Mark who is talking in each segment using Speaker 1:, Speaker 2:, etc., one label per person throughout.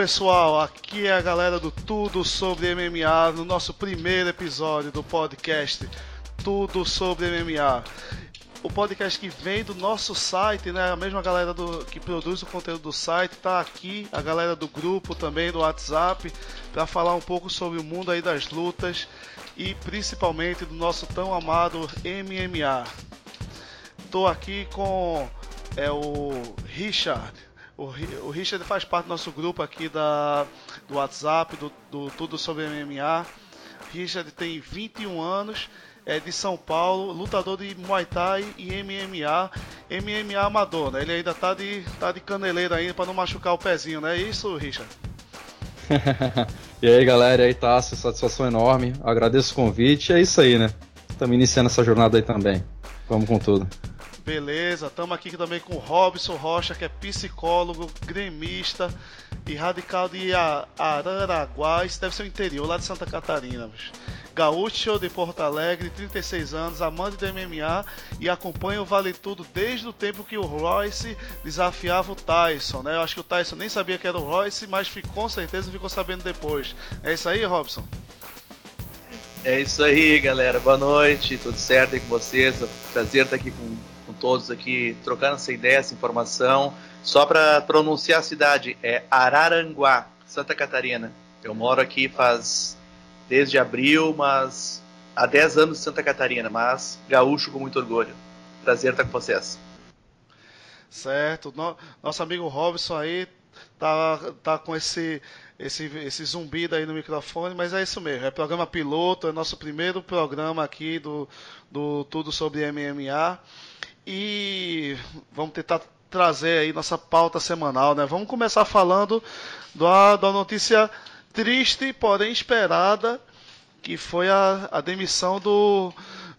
Speaker 1: pessoal, aqui é a galera do Tudo sobre MMA no nosso primeiro episódio do podcast Tudo sobre MMA. O podcast que vem do nosso site, né? A mesma galera do, que produz o conteúdo do site tá aqui, a galera do grupo também do WhatsApp, para falar um pouco sobre o mundo aí das lutas e principalmente do nosso tão amado MMA. Tô aqui com é o Richard o, Richard faz parte do nosso grupo aqui da, do WhatsApp, do, do Tudo sobre MMA. Richard tem 21 anos, é de São Paulo, lutador de Muay Thai e MMA, MMA amador, né? Ele ainda tá de, tá de caneleira ainda para não machucar o pezinho, né? É isso, Richard?
Speaker 2: e aí, galera, aí tá, satisfação enorme. Agradeço o convite, é isso aí, né? Estamos iniciando essa jornada aí também. Vamos com tudo.
Speaker 1: Beleza, estamos aqui também com o Robson Rocha, que é psicólogo, gremista e radical de Araraguá, isso deve ser o interior, lá de Santa Catarina. Gaúcho de Porto Alegre, 36 anos, amante do MMA e acompanha o Vale Tudo desde o tempo que o Royce desafiava o Tyson, né? Eu acho que o Tyson nem sabia que era o Royce, mas ficou, com certeza ficou sabendo depois. É isso aí, Robson?
Speaker 3: É isso aí, galera. Boa noite, tudo certo aí com vocês? Prazer estar aqui com todos aqui, trocando essa ideia, essa informação. Só para pronunciar a cidade, é Araranguá, Santa Catarina. Eu moro aqui faz desde abril, mas há 10 anos em Santa Catarina, mas gaúcho com muito orgulho. Prazer estar com vocês.
Speaker 1: Certo. Nosso amigo Robson aí tá, tá com esse, esse, esse zumbido aí no microfone, mas é isso mesmo. É programa piloto, é nosso primeiro programa aqui do, do Tudo sobre MMA. E vamos tentar trazer aí nossa pauta semanal, né? Vamos começar falando da, da notícia triste, porém esperada, que foi a, a demissão do,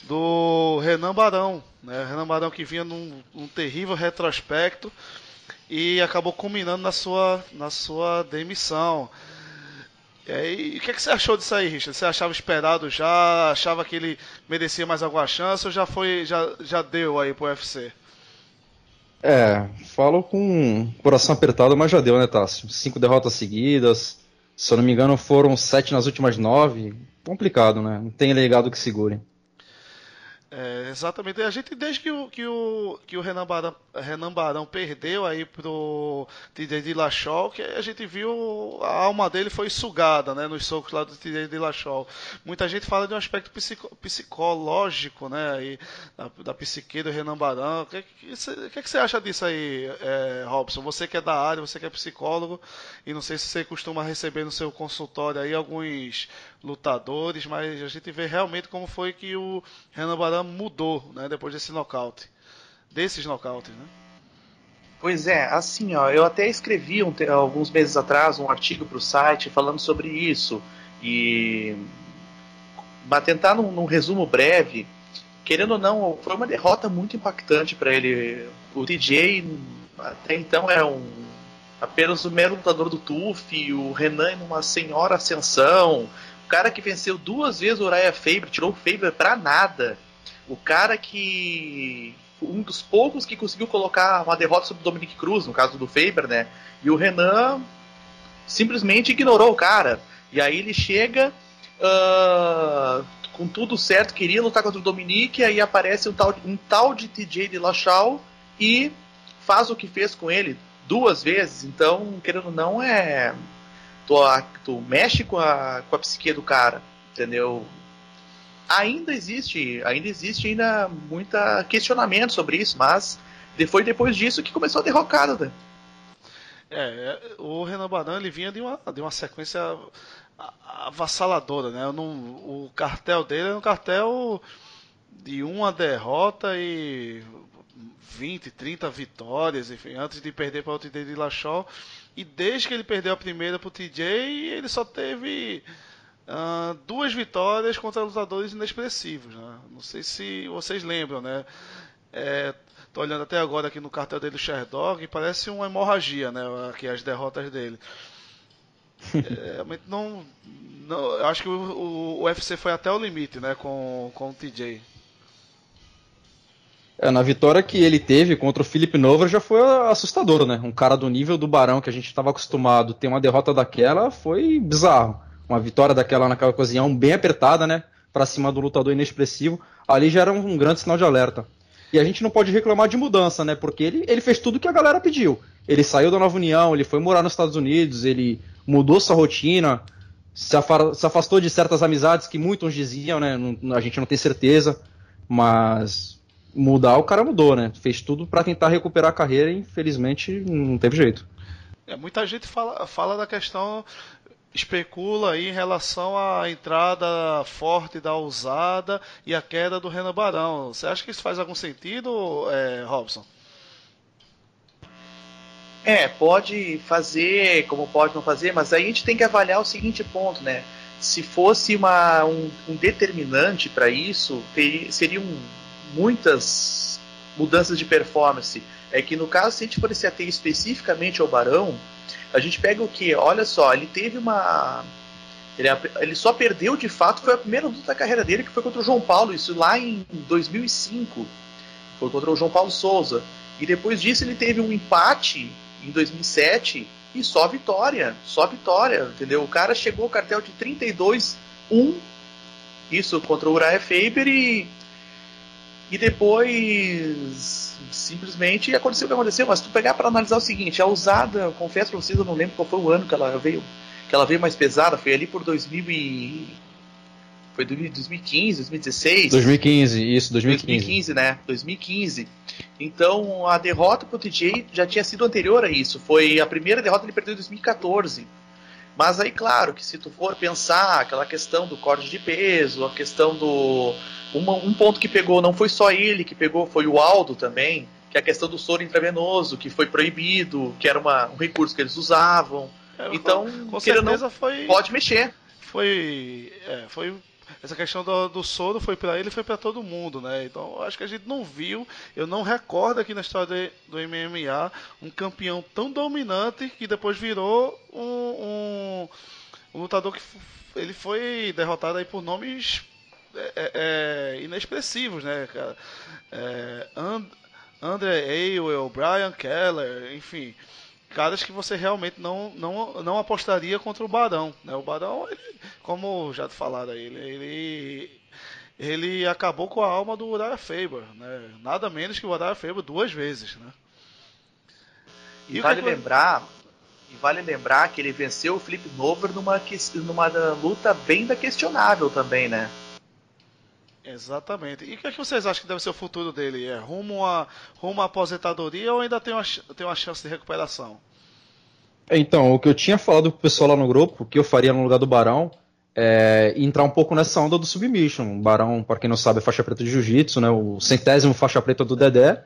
Speaker 1: do Renan Barão. Né? Renan Barão que vinha num, num terrível retrospecto e acabou culminando na sua, na sua demissão. E, o que, é que, você achou disso aí, Richard? Você achava esperado já? Achava que ele merecia mais alguma chance ou já foi, já, já deu aí pro UFC?
Speaker 2: É, falo com coração apertado, mas já deu, né, Tássio? Cinco derrotas seguidas, se eu não me engano foram sete nas últimas nove. Complicado, né? Não tem legado que segure.
Speaker 1: É, exatamente. A gente, desde que o, que o, que o Renan, Barão, Renan Barão perdeu aí pro TJ de que a gente viu a alma dele foi sugada, né, nos socos lá do TJ de Lachol. Muita gente fala de um aspecto psico, psicológico, né, aí, da, da psique do Renan Barão. O que, que, que, que você acha disso aí, é, Robson? Você que é da área, você que é psicólogo, e não sei se você costuma receber no seu consultório aí alguns lutadores, mas a gente vê realmente como foi que o Renan Barão mudou, né, depois desse nocaute, desses nocautes, né?
Speaker 3: Pois é, assim, ó, eu até escrevi um, alguns meses atrás um artigo para o site falando sobre isso e tentar num, num, resumo breve, querendo ou não, foi uma derrota muito impactante para ele. O TJ até então era um apenas o mero lutador do TUF, o Renan numa senhora ascensão, cara que venceu duas vezes o Uriah Faber, tirou o Faber pra nada. O cara que. Um dos poucos que conseguiu colocar uma derrota sobre o Dominic Cruz, no caso do Faber, né? E o Renan simplesmente ignorou o cara. E aí ele chega uh, com tudo certo, queria lutar contra o Dominic, aí aparece um tal, um tal de TJ de Lachal e faz o que fez com ele duas vezes. Então, querendo ou não, é tu, tu mexe com a, com a psique do cara, entendeu? Ainda existe, ainda existe ainda muita questionamento sobre isso, mas foi depois disso que começou a derrocada. Né?
Speaker 1: É, o Renan Baran ele vinha de uma, de uma sequência avassaladora, né? o cartel dele é um cartel de uma derrota e 20, 30 vitórias, enfim, antes de perder para o TD de Lachol. E desde que ele perdeu a primeira para o TJ, ele só teve uh, duas vitórias contra lutadores inexpressivos. Né? Não sei se vocês lembram, né? É, tô olhando até agora aqui no cartel dele, o Sherdog, e parece uma hemorragia, né? Aqui as derrotas dele. É, realmente não, não. Eu acho que o, o, o UFC foi até o limite, né? Com, com o TJ.
Speaker 2: É, na vitória que ele teve contra o Felipe Nover já foi assustador, né? Um cara do nível do Barão que a gente estava acostumado ter uma derrota daquela foi bizarro. Uma vitória daquela naquela ocasião bem apertada, né? Para cima do lutador inexpressivo. Ali já era um grande sinal de alerta. E a gente não pode reclamar de mudança, né? Porque ele, ele fez tudo que a galera pediu. Ele saiu da Nova União, ele foi morar nos Estados Unidos, ele mudou sua rotina, se, afastou de certas amizades que muitos diziam, né? A gente não tem certeza, mas mudar, o cara mudou, né? Fez tudo para tentar recuperar a carreira e infelizmente não teve jeito.
Speaker 1: É, muita gente fala, fala da questão, especula aí em relação à entrada forte da ousada e a queda do Renan Barão. Você acha que isso faz algum sentido, é, Robson?
Speaker 3: É, pode fazer, como pode não fazer, mas aí a gente tem que avaliar o seguinte ponto, né? Se fosse uma, um, um determinante para isso, teria, seriam muitas mudanças de performance. É que no caso, se a gente for se ater especificamente ao Barão, a gente pega o que? Olha só, ele teve uma. Ele, ele, só perdeu de fato, foi a primeira luta da carreira dele, que foi contra o João Paulo, isso lá em 2005. Foi contra o João Paulo Souza. E depois disso ele teve um empate em 2007 e só vitória. Só vitória, entendeu? O cara chegou ao cartel de 32-1, isso contra o Uriah Faber e e depois simplesmente aconteceu o que aconteceu. Mas se tu pegar para analisar o seguinte, a usada, confesso para vocês, eu não lembro qual foi o ano que ela veio, que ela veio mais pesada, foi ali por 2000 e foi 2015, 2016.
Speaker 2: 2015, isso, 2015.
Speaker 3: 2015, né? 2015. Então a derrota pro TJ já tinha sido anterior a isso. Foi a primeira derrota ele perdeu em 2014. Mas aí, claro, que se tu for pensar aquela questão do corte de peso, a questão do uma, um ponto que pegou, não foi só ele que pegou, foi o Aldo também, que é a questão do soro intravenoso, que foi proibido, que era uma, um recurso que eles usavam. É, então,
Speaker 1: com certeza não, foi.
Speaker 3: Pode mexer.
Speaker 1: Foi. É, foi essa questão do, do soro foi para ele e foi para todo mundo, né? Então acho que a gente não viu, eu não recordo aqui na história do MMA um campeão tão dominante que depois virou um, um, um lutador que ele foi derrotado aí por nomes é, é, é, inexpressivos, né, cara? É, And, André Aywell, Brian Keller, enfim, caras que você realmente não, não, não apostaria contra o Barão, né? O Barão, ele, como já falaram aí, ele, ele ele acabou com a alma do Uriah Faber, né? Nada menos que o Uriah Faber duas vezes, né?
Speaker 3: E, e vale lembrar, e vale lembrar que ele venceu o Flip Nover numa, numa luta bem da questionável também, né?
Speaker 1: Exatamente. E o que, é que vocês acham que deve ser o futuro dele? É rumo a rumo à aposentadoria ou ainda tem uma, tem uma chance de recuperação?
Speaker 2: Então, o que eu tinha falado pro pessoal lá no grupo, que eu faria no lugar do Barão, é entrar um pouco nessa onda do submission. O Barão, para quem não sabe, é faixa preta de jiu-jitsu, né? O centésimo faixa preta do Dedé.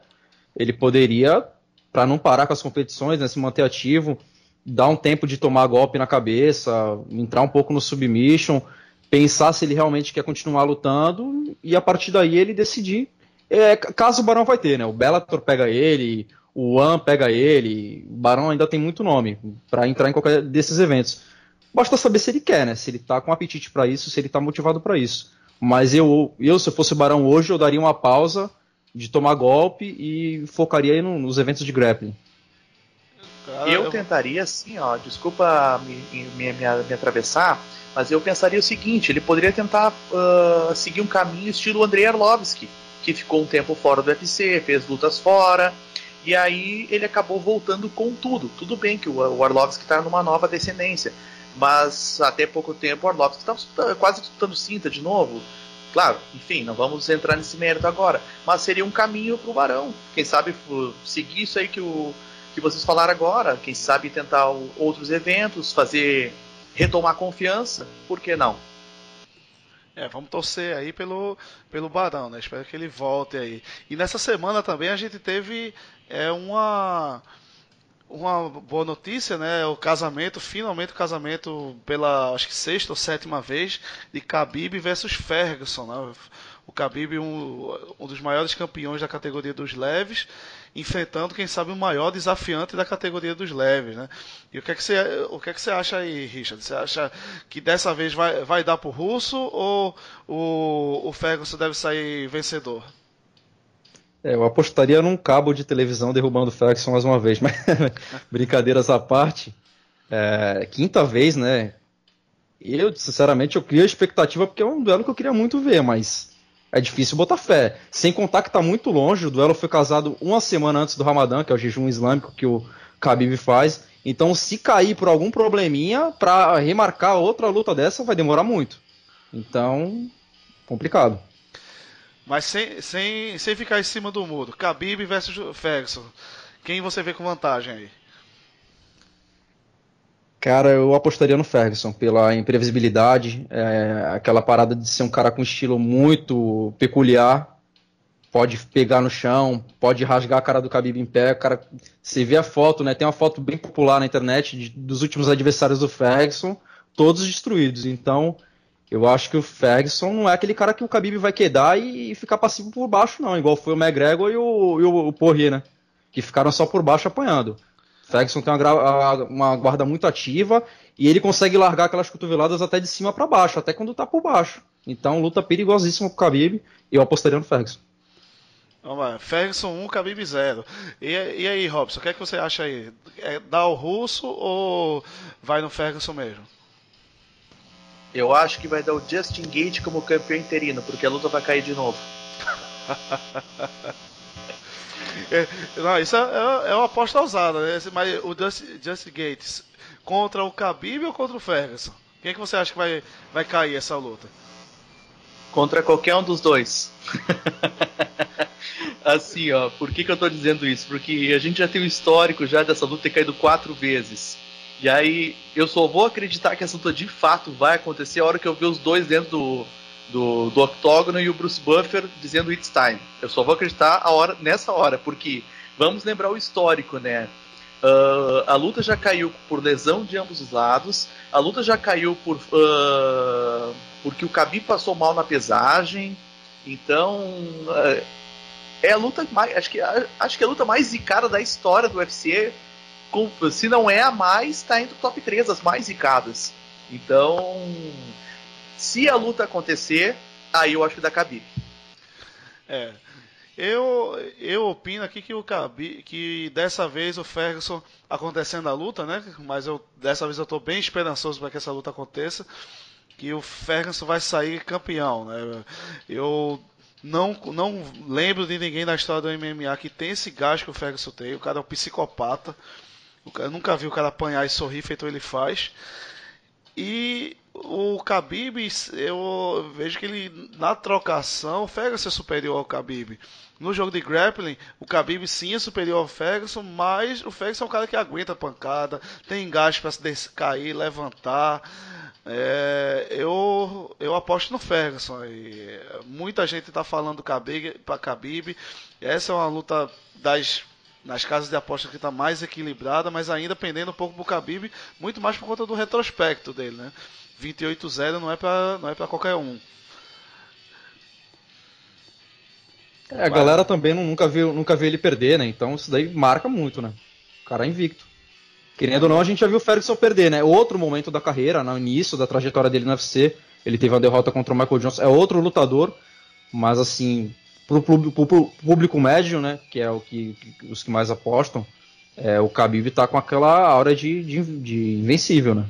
Speaker 2: Ele poderia, para não parar com as competições, né, se manter ativo, dar um tempo de tomar golpe na cabeça, entrar um pouco no submission pensar se ele realmente quer continuar lutando e a partir daí ele decidir. É, caso o Barão vai ter, né? O Bellator pega ele, o One pega ele, o Barão ainda tem muito nome para entrar em qualquer desses eventos. Basta saber se ele quer, né? Se ele tá com apetite para isso, se ele tá motivado para isso. Mas eu, eu, se eu fosse o Barão hoje, eu daria uma pausa de tomar golpe e focaria nos eventos de grappling.
Speaker 3: Eu tentaria, assim, ó, desculpa me, me, me, me atravessar, mas eu pensaria o seguinte: ele poderia tentar uh, seguir um caminho estilo Andrei Arlovski, que ficou um tempo fora do UFC, fez lutas fora, e aí ele acabou voltando com tudo. Tudo bem que o, Arlovski está numa nova descendência, mas até pouco tempo o Arlovski estava quase disputando cinta de novo. Claro, enfim, não vamos entrar nesse mérito agora, mas seria um caminho para o Barão. Quem sabe seguir isso aí que, o, que vocês falaram agora, quem sabe tentar outros eventos, fazer retomar confiança, por que não?
Speaker 1: É, vamos torcer aí pelo, pelo Barão, né? Espero que ele volte aí. E nessa semana também a gente teve é, uma uma boa notícia, né? O casamento, finalmente o casamento pela acho que sexta ou sétima vez de Khabib versus Ferguson, né? O Khabib um, um dos maiores campeões da categoria dos leves enfrentando, quem sabe, o maior desafiante da categoria dos leves, né? E o que é que você, o que é que você acha aí, Richard? Você acha que dessa vez vai, vai dar pro russo ou o, o Ferguson deve sair vencedor?
Speaker 2: É, eu apostaria num cabo de televisão derrubando o Ferguson mais uma vez, mas brincadeiras à parte. É, quinta vez, né? Eu, sinceramente, eu crio a expectativa porque é um duelo que eu queria muito ver, mas é difícil botar fé. Sem contar que está muito longe, o duelo foi casado uma semana antes do Ramadã, que é o jejum islâmico que o Khabib faz. Então, se cair por algum probleminha, para remarcar outra luta dessa vai demorar muito. Então, complicado.
Speaker 1: Mas sem, sem, sem ficar em cima do muro. Khabib versus Ferguson. Quem você vê com vantagem aí?
Speaker 2: Cara, eu apostaria no Ferguson pela imprevisibilidade, é, aquela parada de ser um cara com estilo muito peculiar. Pode pegar no chão, pode rasgar a cara do Khabib em pé. Cara, você vê a foto, né? Tem uma foto bem popular na internet de, dos últimos adversários do Ferguson, todos destruídos. Então, eu acho que o Ferguson não é aquele cara que o Khabib vai quedar e ficar passivo por baixo, não. Igual foi o McGregor e o, e o, Poirier, né? Que ficaram só por baixo apanhando. Ferguson tem uma, uma, guarda muito ativa e ele consegue largar aquelas cotoveladas até de cima para baixo, até quando tá por baixo. Então, luta perigosíssima pro Khabib e eu apostaria no Ferguson.
Speaker 1: Vamos lá, Ferguson 1, Khabib 0. E, e aí, Robson, o que é que você acha aí? É dar o russo ou vai no Ferguson mesmo?
Speaker 3: Eu acho que vai dar o Justin Gate como campeão interino, porque a luta vai cair de novo.
Speaker 1: é, não, isso é, é, é, uma aposta ousada, né? Mas o Justin, Justin Gates contra o Khabib ou contra o Ferguson? Quem é que você acha que vai, vai cair essa luta?
Speaker 3: Contra qualquer um dos dois. assim, ó, por que, que eu tô dizendo isso? Porque a gente já tem o histórico já dessa luta ter caído quatro vezes. E aí eu só vou acreditar que essa luta de fato vai acontecer a hora que eu ver os dois dentro do, do, do octógono e o Bruce Buffer dizendo it's time. Eu só vou acreditar a hora, nessa hora, porque vamos lembrar o histórico, né? Uh, a luta já caiu por lesão de ambos os lados. A luta já caiu por uh, porque o Khabib passou mal na pesagem. Então uh, é a luta mais acho que acho que é a luta mais zicada da história do UFC se não é a mais, está entre o top 3 das mais zicadas. Então, se a luta acontecer, aí eu acho que dá Khabib.
Speaker 1: É. Eu, eu opino aqui que o Khabib, que dessa vez o Ferguson acontecendo a luta, né? Mas eu dessa vez eu estou bem esperançoso para que essa luta aconteça, que o Ferguson vai sair campeão, né? Eu não, não lembro de ninguém na história do MMA que tem esse gás que o Ferguson tem. O cara é um psicopata. Eu nunca vi o cara apanhar e sorrir feito ele faz. E o Khabib, eu vejo que ele na trocação, o Ferguson é superior ao Khabib. No jogo de grappling, o Khabib sim é superior ao Ferguson, mas o Ferguson é um cara que aguenta a pancada, tem gás para se cair, levantar. É, eu, eu aposto no Ferguson. E muita gente está falando para Khabib. Essa é uma luta das nas casas de aposta que está mais equilibrada, mas ainda pendendo um pouco pro Khabib, muito mais por conta do retrospecto dele, né? 28-0 não é para não é para qualquer um.
Speaker 2: É, a galera também nunca viu, nunca viu ele perder, né? Então isso daí marca muito, né? O cara é invicto. Querendo ou não, a gente já viu o Ferguson perder, né? Outro momento da carreira, no início da trajetória dele no UFC, ele teve uma derrota contra o Michael Johnson. É outro lutador, mas assim, pro, pro, pro público médio, né, que é o que, que, os que mais apostam, é, o Khabib tá com aquela aura de, de, de invencível, né?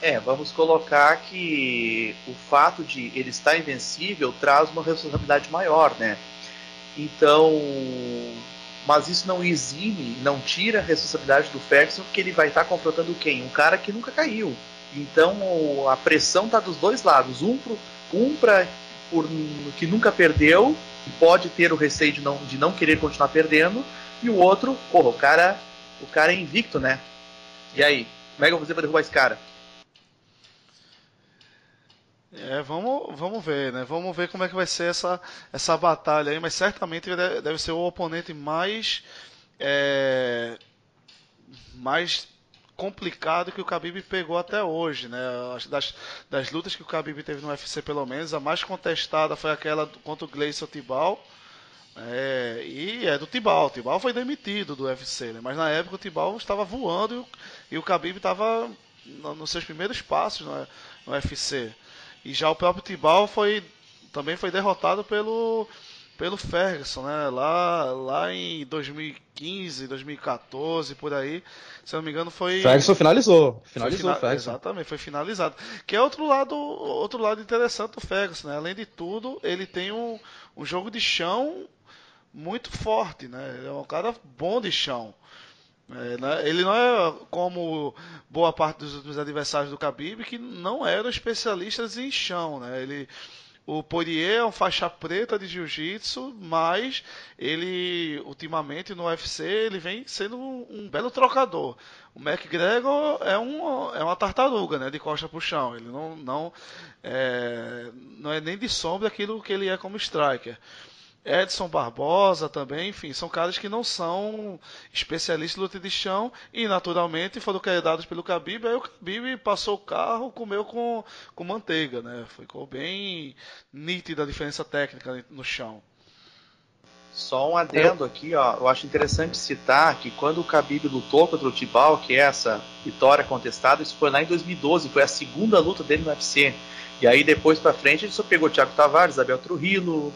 Speaker 3: É, vamos colocar que o fato de ele estar invencível traz uma responsabilidade maior, né? Então, mas isso não exime, não tira a responsabilidade do Ferguson, porque ele vai estar confrontando quem? Um cara que nunca caiu. Então, a pressão tá dos dois lados, um um para por que nunca perdeu e pode ter o receio de não, de não querer continuar perdendo, e o outro, porra, o cara, o cara é invicto, né? E aí, como é que eu vou fazer pra derrubar esse cara?
Speaker 1: É, vamos, vamos ver, né? Vamos ver como é que vai ser essa, essa batalha aí, mas certamente deve ser o oponente mais é, mais complicado que o Khabib pegou até hoje, né? Das, das lutas que o Khabib teve no UFC, pelo menos, a mais contestada foi aquela contra o Gleison Tibal. É, e é do Tibal. O Tibal foi demitido do UFC, né? Mas na época o Tibal estava voando e o, e o Khabib estava nos seus primeiros passos no, no UFC. E já o próprio Tibal foi também foi derrotado pelo pelo Ferguson, né? Lá, lá em 2015, 2014, por aí, se eu não me engano, foi.
Speaker 2: Ferguson finalizou. Finalizou
Speaker 1: fina...
Speaker 2: Ferguson.
Speaker 1: Exatamente, foi finalizado. Que é outro lado, outro lado interessante do Ferguson, né? Além de tudo, ele tem um, um jogo de chão muito forte, né? Ele é um cara bom de chão. É, né? Ele não é como boa parte dos, dos adversários do Khabib, que não eram especialistas em chão. Né? Ele, o Poirier é um faixa preta de jiu-jitsu, mas ele, ultimamente no UFC, ele vem sendo um, um belo trocador. O McGregor é, um, é uma tartaruga, né, de costa para o chão. Ele não, não, é, não é nem de sombra aquilo que ele é como striker. Edson Barbosa também, enfim, são caras que não são especialistas em luta de chão e naturalmente foram quedados pelo Khabib, aí o Khabib passou o carro, comeu com, com manteiga, né? Ficou bem nítida a diferença técnica no chão.
Speaker 3: Só um adendo aqui, ó, eu acho interessante citar que quando o Khabib lutou contra o Tibal, que é essa vitória contestada, isso foi lá em 2012, foi a segunda luta dele no UFC. E aí depois para frente ele só pegou Thiago Tavares, Abel Trujillo,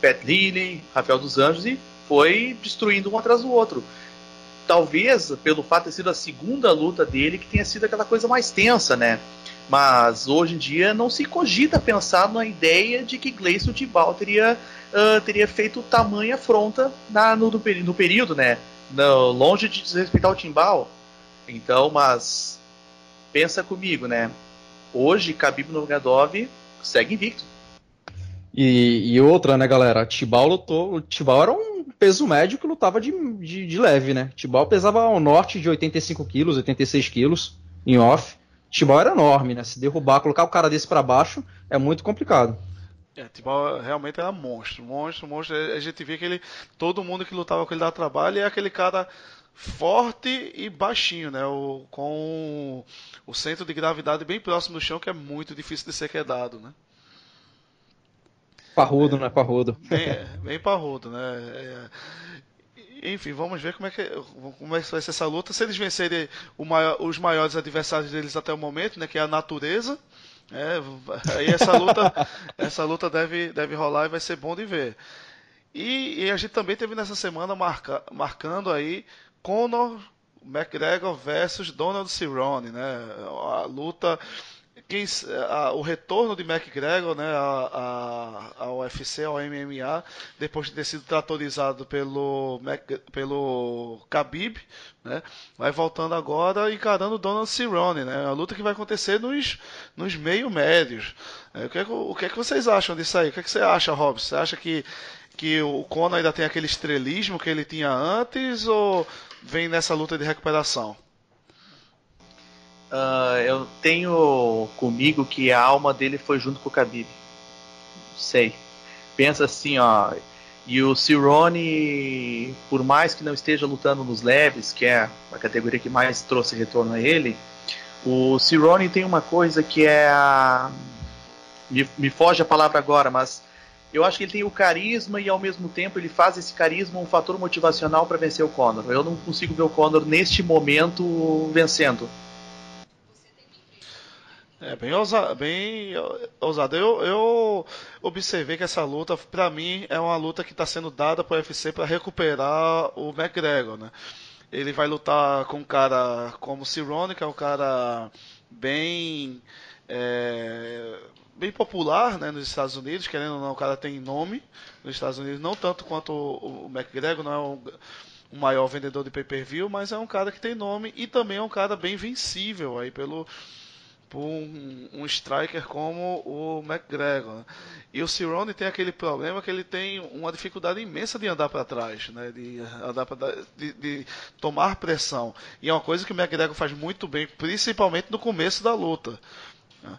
Speaker 3: Pat Lilly, Rafael dos Anjos e foi destruindo um atrás do outro. Talvez pelo fato de ter sido a segunda luta dele que tenha sido aquela coisa mais tensa, né? Mas hoje em dia não se cogita pensar na ideia de que Gleison Tibal teria, uh, teria feito tamanha afronta na, no, no, período, né? No, longe de desrespeitar o Timbal. Então, mas pensa comigo, né? Hoje, Khabib Nurmagomedov segue invicto.
Speaker 2: E, e, outra, né, galera? Tibal lutou. O Tibal era um peso médio que lutava de, de, de leve, né? Tibal pesava ao norte de 85 quilos, 86 quilos em off. Tibal era enorme, né? Se derrubar, colocar o cara desse para baixo é muito complicado.
Speaker 1: É, Tibal realmente era monstro, monstro, monstro. A gente via que ele, todo mundo que lutava com ele dava trabalho é aquele cara forte e baixinho, né? O, com o centro de gravidade bem próximo do chão, que é muito difícil de ser quedado, né?
Speaker 2: Parrudo, é, né? Parrudo.
Speaker 1: Bem, bem parrudo, né? É, enfim, vamos ver como é, que, como é que vai ser essa luta. Se eles vencerem maior, os maiores adversários deles até o momento, né? Que é a natureza. É, aí essa luta, essa luta deve, deve rolar e vai ser bom de ver. E, e a gente também teve nessa semana marca, marcando aí Conor McGregor versus Donald Cerrone, né? A luta quem, a, o retorno de McGregor né, a, a, ao UFC, ao MMA, depois de ter sido tratorizado pelo, Mac, pelo Khabib, né, vai voltando agora encarando Donald Cerrone, né, a luta que vai acontecer nos, nos meio médios. É, o, que é, o que é que vocês acham disso aí? O que, é que você acha, Robson? Você acha que, que o Conor ainda tem aquele estrelismo que ele tinha antes ou vem nessa luta de recuperação?
Speaker 3: Uh, eu tenho comigo que a alma dele foi junto com o Khabib. Sei. Pensa assim, ó. E o Cirone, por mais que não esteja lutando nos leves, que é a categoria que mais trouxe retorno a ele, o Cirone tem uma coisa que é a. Me, me foge a palavra agora, mas eu acho que ele tem o carisma e ao mesmo tempo ele faz esse carisma um fator motivacional para vencer o Conor. Eu não consigo ver o Conor neste momento vencendo.
Speaker 1: É bem, bem ousado. Eu, eu observei que essa luta, para mim, é uma luta que está sendo dada para o UFC para recuperar o McGregor, né? Ele vai lutar com um cara como Cerrone, que é um cara bem é, bem popular né, nos Estados Unidos, querendo ou não, o cara tem nome nos Estados Unidos, não tanto quanto o, o McGregor, não é o, o maior vendedor de pay-per-view, mas é um cara que tem nome e também é um cara bem vencível aí pelo por um, um, striker como o McGregor. Né? E o Cerrone tem aquele problema que ele tem uma dificuldade imensa de andar para trás, né? de, andar pra, de, de, tomar pressão. E é uma coisa que o McGregor faz muito bem, principalmente no começo da luta. Né?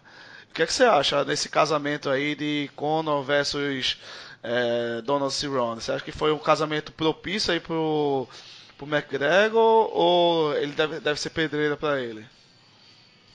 Speaker 1: O que, é que você acha desse casamento aí de Conor versus é, Donald Cerrone? Você acha que foi um casamento propício aí pro McGregor ou ele deve, deve ser pedreira para ele?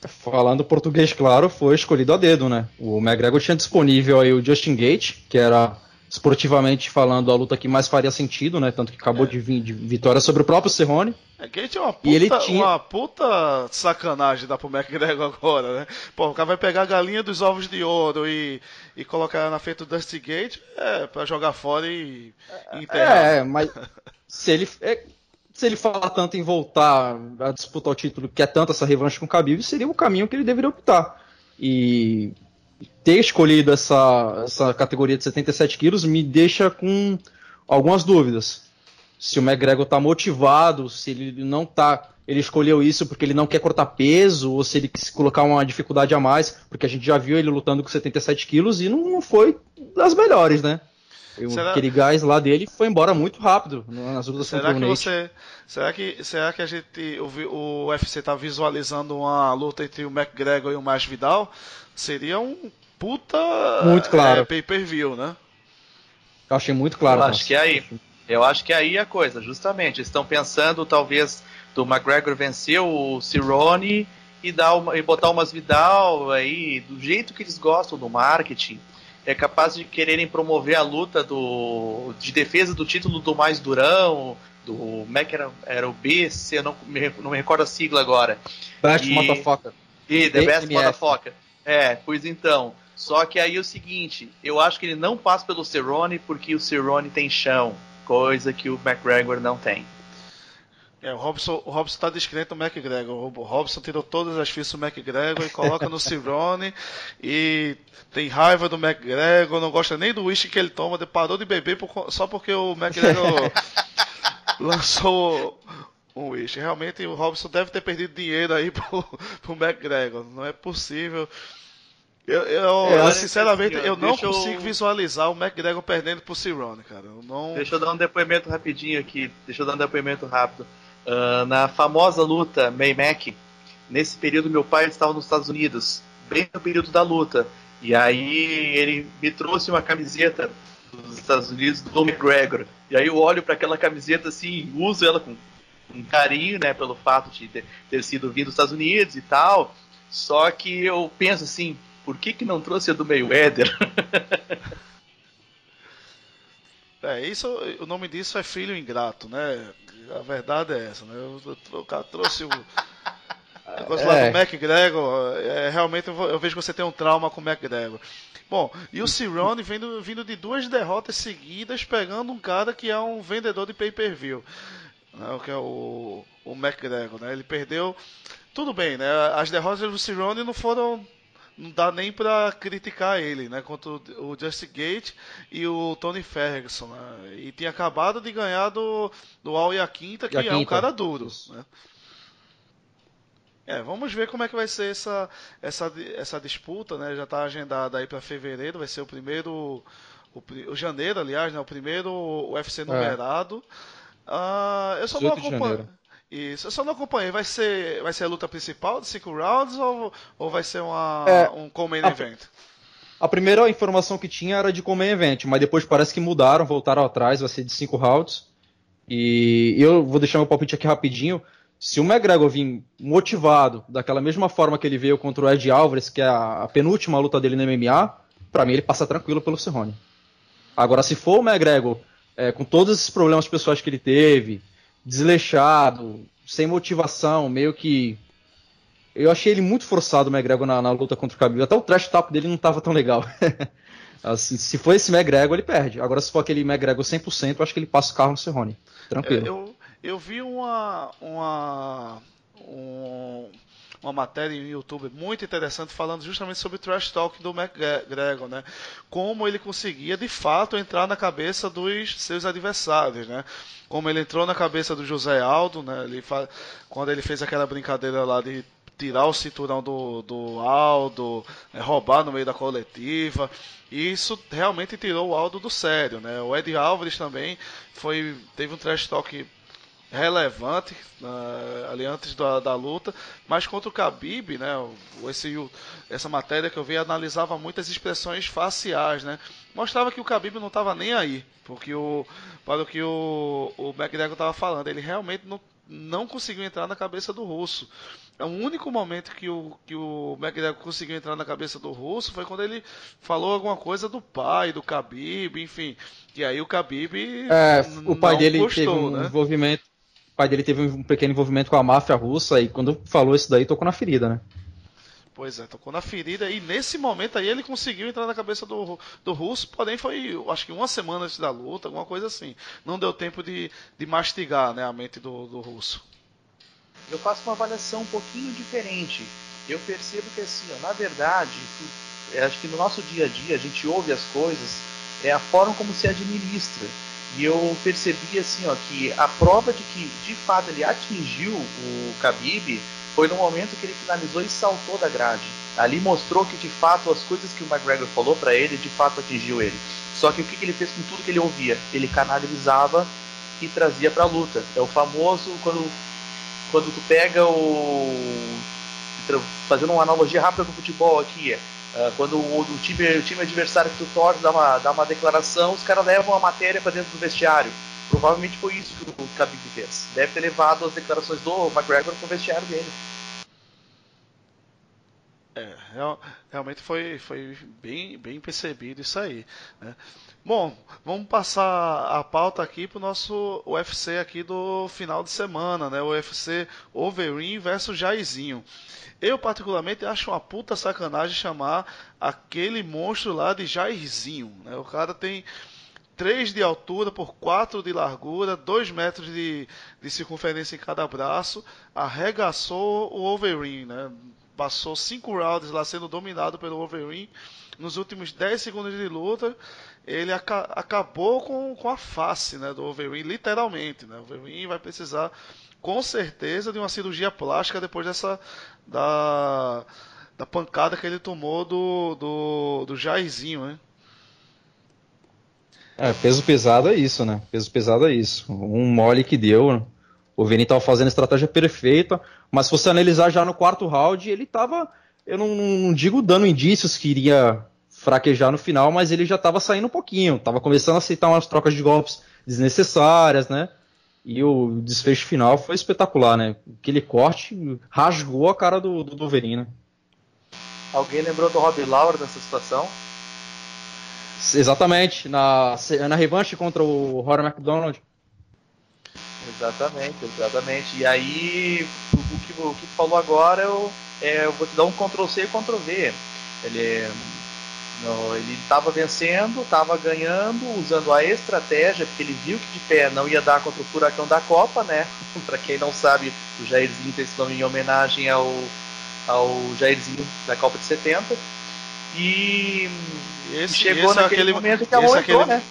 Speaker 2: Falando português, claro, foi escolhido a dedo, né? O McGregor tinha disponível aí o Justin Gate, que era esportivamente falando, a luta que mais faria sentido, né? Tanto que acabou é. de vir de vitória sobre o próprio Cerrone.
Speaker 1: É ele tinha uma puta, e ele tinha... uma puta sacanagem dar pro McGregor agora, né? Pô, o cara vai pegar a galinha dos ovos de ouro e, e colocar na frente do Dusty Gate é, pra jogar fora e, e enterrar.
Speaker 2: É, mas se ele. É, se ele falar tanto em voltar a disputar o título, que é tanto essa revanche com o Khabib, seria o caminho que ele deveria optar. E ter escolhido essa, essa categoria de 77 quilos me deixa com algumas dúvidas. Se o McGregor está motivado, se ele não está, ele escolheu isso porque ele não quer cortar peso, ou se ele quis colocar uma dificuldade a mais, porque a gente já viu ele lutando com 77 quilos e não foi das melhores, né? Será... Aquele gás lá dele foi embora muito rápido nas lutas
Speaker 1: será que você Será que, será que a gente o, o UFC está visualizando uma luta entre o McGregor e o Masvidal? Seria um puta
Speaker 2: muito claro. É,
Speaker 1: pay-per-view, né?
Speaker 2: Eu achei muito claro.
Speaker 3: Eu acho que é aí. Eu acho que é aí a coisa, justamente. Estão pensando talvez do McGregor vencer o Cerrone e dar uma, e botar umas Vidal aí do jeito que eles gostam do marketing é capaz de quererem promover a luta do, de defesa do título do mais durão, do Mac era, era o BC, eu não me, não me recordo a sigla agora.
Speaker 2: Best e, Motherfucker.
Speaker 3: E The Best Motherfucker. É, pois então. Só que aí é o seguinte, eu acho que ele não passa pelo Cerrone porque o Cerrone tem chão, coisa que o McGregor não tem.
Speaker 1: É, o Robson, o Robson tá descrente no McGregor. O Robson tirou todas as fichas do McGregor e coloca no Cirone e tem raiva do McGregor, não gosta nem do whisky que ele toma, parou de beber por, só porque o McGregor lançou um whisky. Realmente o Robson deve ter perdido dinheiro aí pro, pro McGregor. Não é possível. Eu, eu, é, sinceramente, assim, eu não consigo eu... visualizar o McGregor perdendo pro Cirone, cara. Eu não...
Speaker 3: Deixa eu dar um depoimento rapidinho aqui. Deixa eu dar um depoimento rápido. Uh, na famosa luta Maymack, nesse período meu pai estava nos Estados Unidos, bem no período da luta. E aí ele me trouxe uma camiseta dos Estados Unidos do McGregor. E aí eu olho para aquela camiseta assim, uso ela com um carinho, né, pelo fato de ter, ter sido vindo dos Estados Unidos e tal. Só que eu penso assim, por que que não trouxe a do Mayweather?
Speaker 1: É, isso, o nome disso é filho ingrato, né? A verdade é essa, né? O, cara trouxe o. negócio é. lá do McGregor, é, realmente eu, eu, vejo que você tem um trauma com o McGregor. Bom, e o Cerrone vindo, vindo de duas derrotas seguidas, pegando um cara que é um vendedor de pay-per-view, né, que é o, o McGregor, né? Ele perdeu, tudo bem, né? As derrotas do Cerrone não foram não dá nem para criticar ele, né? Contra o Just Gate e o Tony Ferguson, né? E tinha acabado de ganhar do, do Al Quinta, que é um cara duro, né? É, vamos ver como é que vai ser essa, essa, essa disputa, né? Já está agendada aí para fevereiro, vai ser o primeiro, o, o, janeiro, aliás, né? O primeiro UFC é. numerado. É. Uh, eu só vou acompanhar. Isso, eu só não acompanhei. Vai ser, vai ser a luta principal de cinco rounds ou, ou vai ser uma, é, um main a, event?
Speaker 2: A primeira informação que tinha era de main event, mas depois parece que mudaram, voltaram atrás, vai ser de cinco rounds. E eu vou deixar meu palpite aqui rapidinho. Se o McGregor vir motivado, daquela mesma forma que ele veio contra o Ed Alvarez, que é a, a penúltima luta dele no MMA, para mim ele passa tranquilo pelo Cerrone. Agora, se for o McGregor é, com todos esses problemas pessoais que ele teve, desleixado, sem motivação, meio que. Eu achei ele muito forçado, o McGregor, na, na luta contra o Khabib. Até o trash talk dele não estava tão legal. assim, se for esse McGregor, ele perde. Agora, se for aquele McGregor 100%, eu acho que ele passa o carro no Cerrone. Tranquilo.
Speaker 1: Eu, eu vi uma. uma um, uma matéria no YouTube muito interessante falando justamente sobre o trash talk do McGregor, né? Como ele conseguia de fato entrar na cabeça dos seus adversários, né? Como ele entrou na cabeça do José Aldo, né? Ele fa... Quando ele fez aquela brincadeira lá de tirar o cinturão do, do Aldo, né? roubar no meio da coletiva. E isso realmente tirou o Aldo do sério, né? O Ed Álvares também foi teve um trash talk relevante uh, ali antes da, da, luta, mas contra o Khabib, né, esse, essa matéria que eu vi analisava muitas expressões faciais, né, mostrava que o Khabib não estava nem aí, porque o, para o que o, o McGregor estava falando, ele realmente não, não conseguiu entrar na cabeça do russo. É o único momento que o, que o McGregor conseguiu entrar na cabeça do russo foi quando ele falou alguma coisa do pai, do Khabib, enfim. E aí o Khabib.
Speaker 2: É, o pai dele gostou, teve um né? envolvimento. O pai dele teve um pequeno envolvimento com a máfia russa e quando falou isso daí tocou na ferida, né?
Speaker 1: Pois é, tocou na ferida e nesse momento aí ele conseguiu entrar na cabeça do, do russo, porém foi acho que uma semana antes da luta, alguma coisa assim. Não deu tempo de, de mastigar né, a mente do, do russo.
Speaker 3: Eu faço uma avaliação um pouquinho diferente. Eu percebo que assim, ó, na verdade, acho que no nosso dia a dia a gente ouve as coisas, é a forma como se administra. E eu percebi assim, ó, que a prova de que de fato ele atingiu o Khabib foi no momento que ele finalizou e saltou da grade. Ali mostrou que de fato as coisas que o McGregor falou para ele de fato atingiu ele. Só que o que, que ele fez com tudo que ele ouvia? Ele canalizava e trazia para luta. É o famoso quando quando tu pega o fazendo uma analogia rápida com o futebol aqui, é, quando o, o, time, o time adversário que tu torce dá uma, dá uma declaração, os caras levam a matéria para dentro do vestiário. Provavelmente foi isso que o Khabib fez. Deve ter levado as declarações do McGregor para o vestiário dele.
Speaker 1: É, realmente foi, foi bem, bem percebido isso aí. Né? Bom, vamos passar a pauta aqui para o nosso UFC aqui do final de semana, né? O UFC Overeem versus Jairzinho. Eu particularmente acho uma puta sacanagem chamar aquele monstro lá de Jairzinho, né? O cara tem 3 de altura por 4 de largura, 2 metros de, de circunferência em cada braço, arregaçou o Wolverine, né? Passou 5 rounds lá sendo dominado pelo Wolverine. Nos últimos 10 segundos de luta, ele aca acabou com, com a face né, do Wolverine, literalmente. Né? O Wolverine vai precisar, com certeza, de uma cirurgia plástica depois dessa. da, da pancada que ele tomou do, do, do Jairzinho, né?
Speaker 2: É, peso pesado é isso, né? Peso pesado é isso. Um mole que deu. Né? O Vini estava fazendo estratégia perfeita, mas se você analisar já no quarto round, ele estava, eu não, não, digo dando indícios que iria fraquejar no final, mas ele já estava saindo um pouquinho, estava começando a aceitar umas trocas de golpes desnecessárias, né? E o desfecho final foi espetacular, né? Aquele corte rasgou a cara do, do, do Verino.
Speaker 3: Alguém lembrou do Rob Laura nessa situação?
Speaker 2: Exatamente, na, na revanche contra o Rory McDonald.
Speaker 3: Exatamente, exatamente. E aí, o que, o que falou agora, eu, é, eu vou te dar um Ctrl-C e Ctrl-V. Ele ele estava vencendo, estava ganhando, usando a estratégia, porque ele viu que de pé não ia dar contra o furacão da Copa, né? Para quem não sabe, o Jairzinho tem esse nome em homenagem ao, ao Jairzinho da Copa de 70. E esse, chegou esse é naquele é aquele, momento que é aquele, né?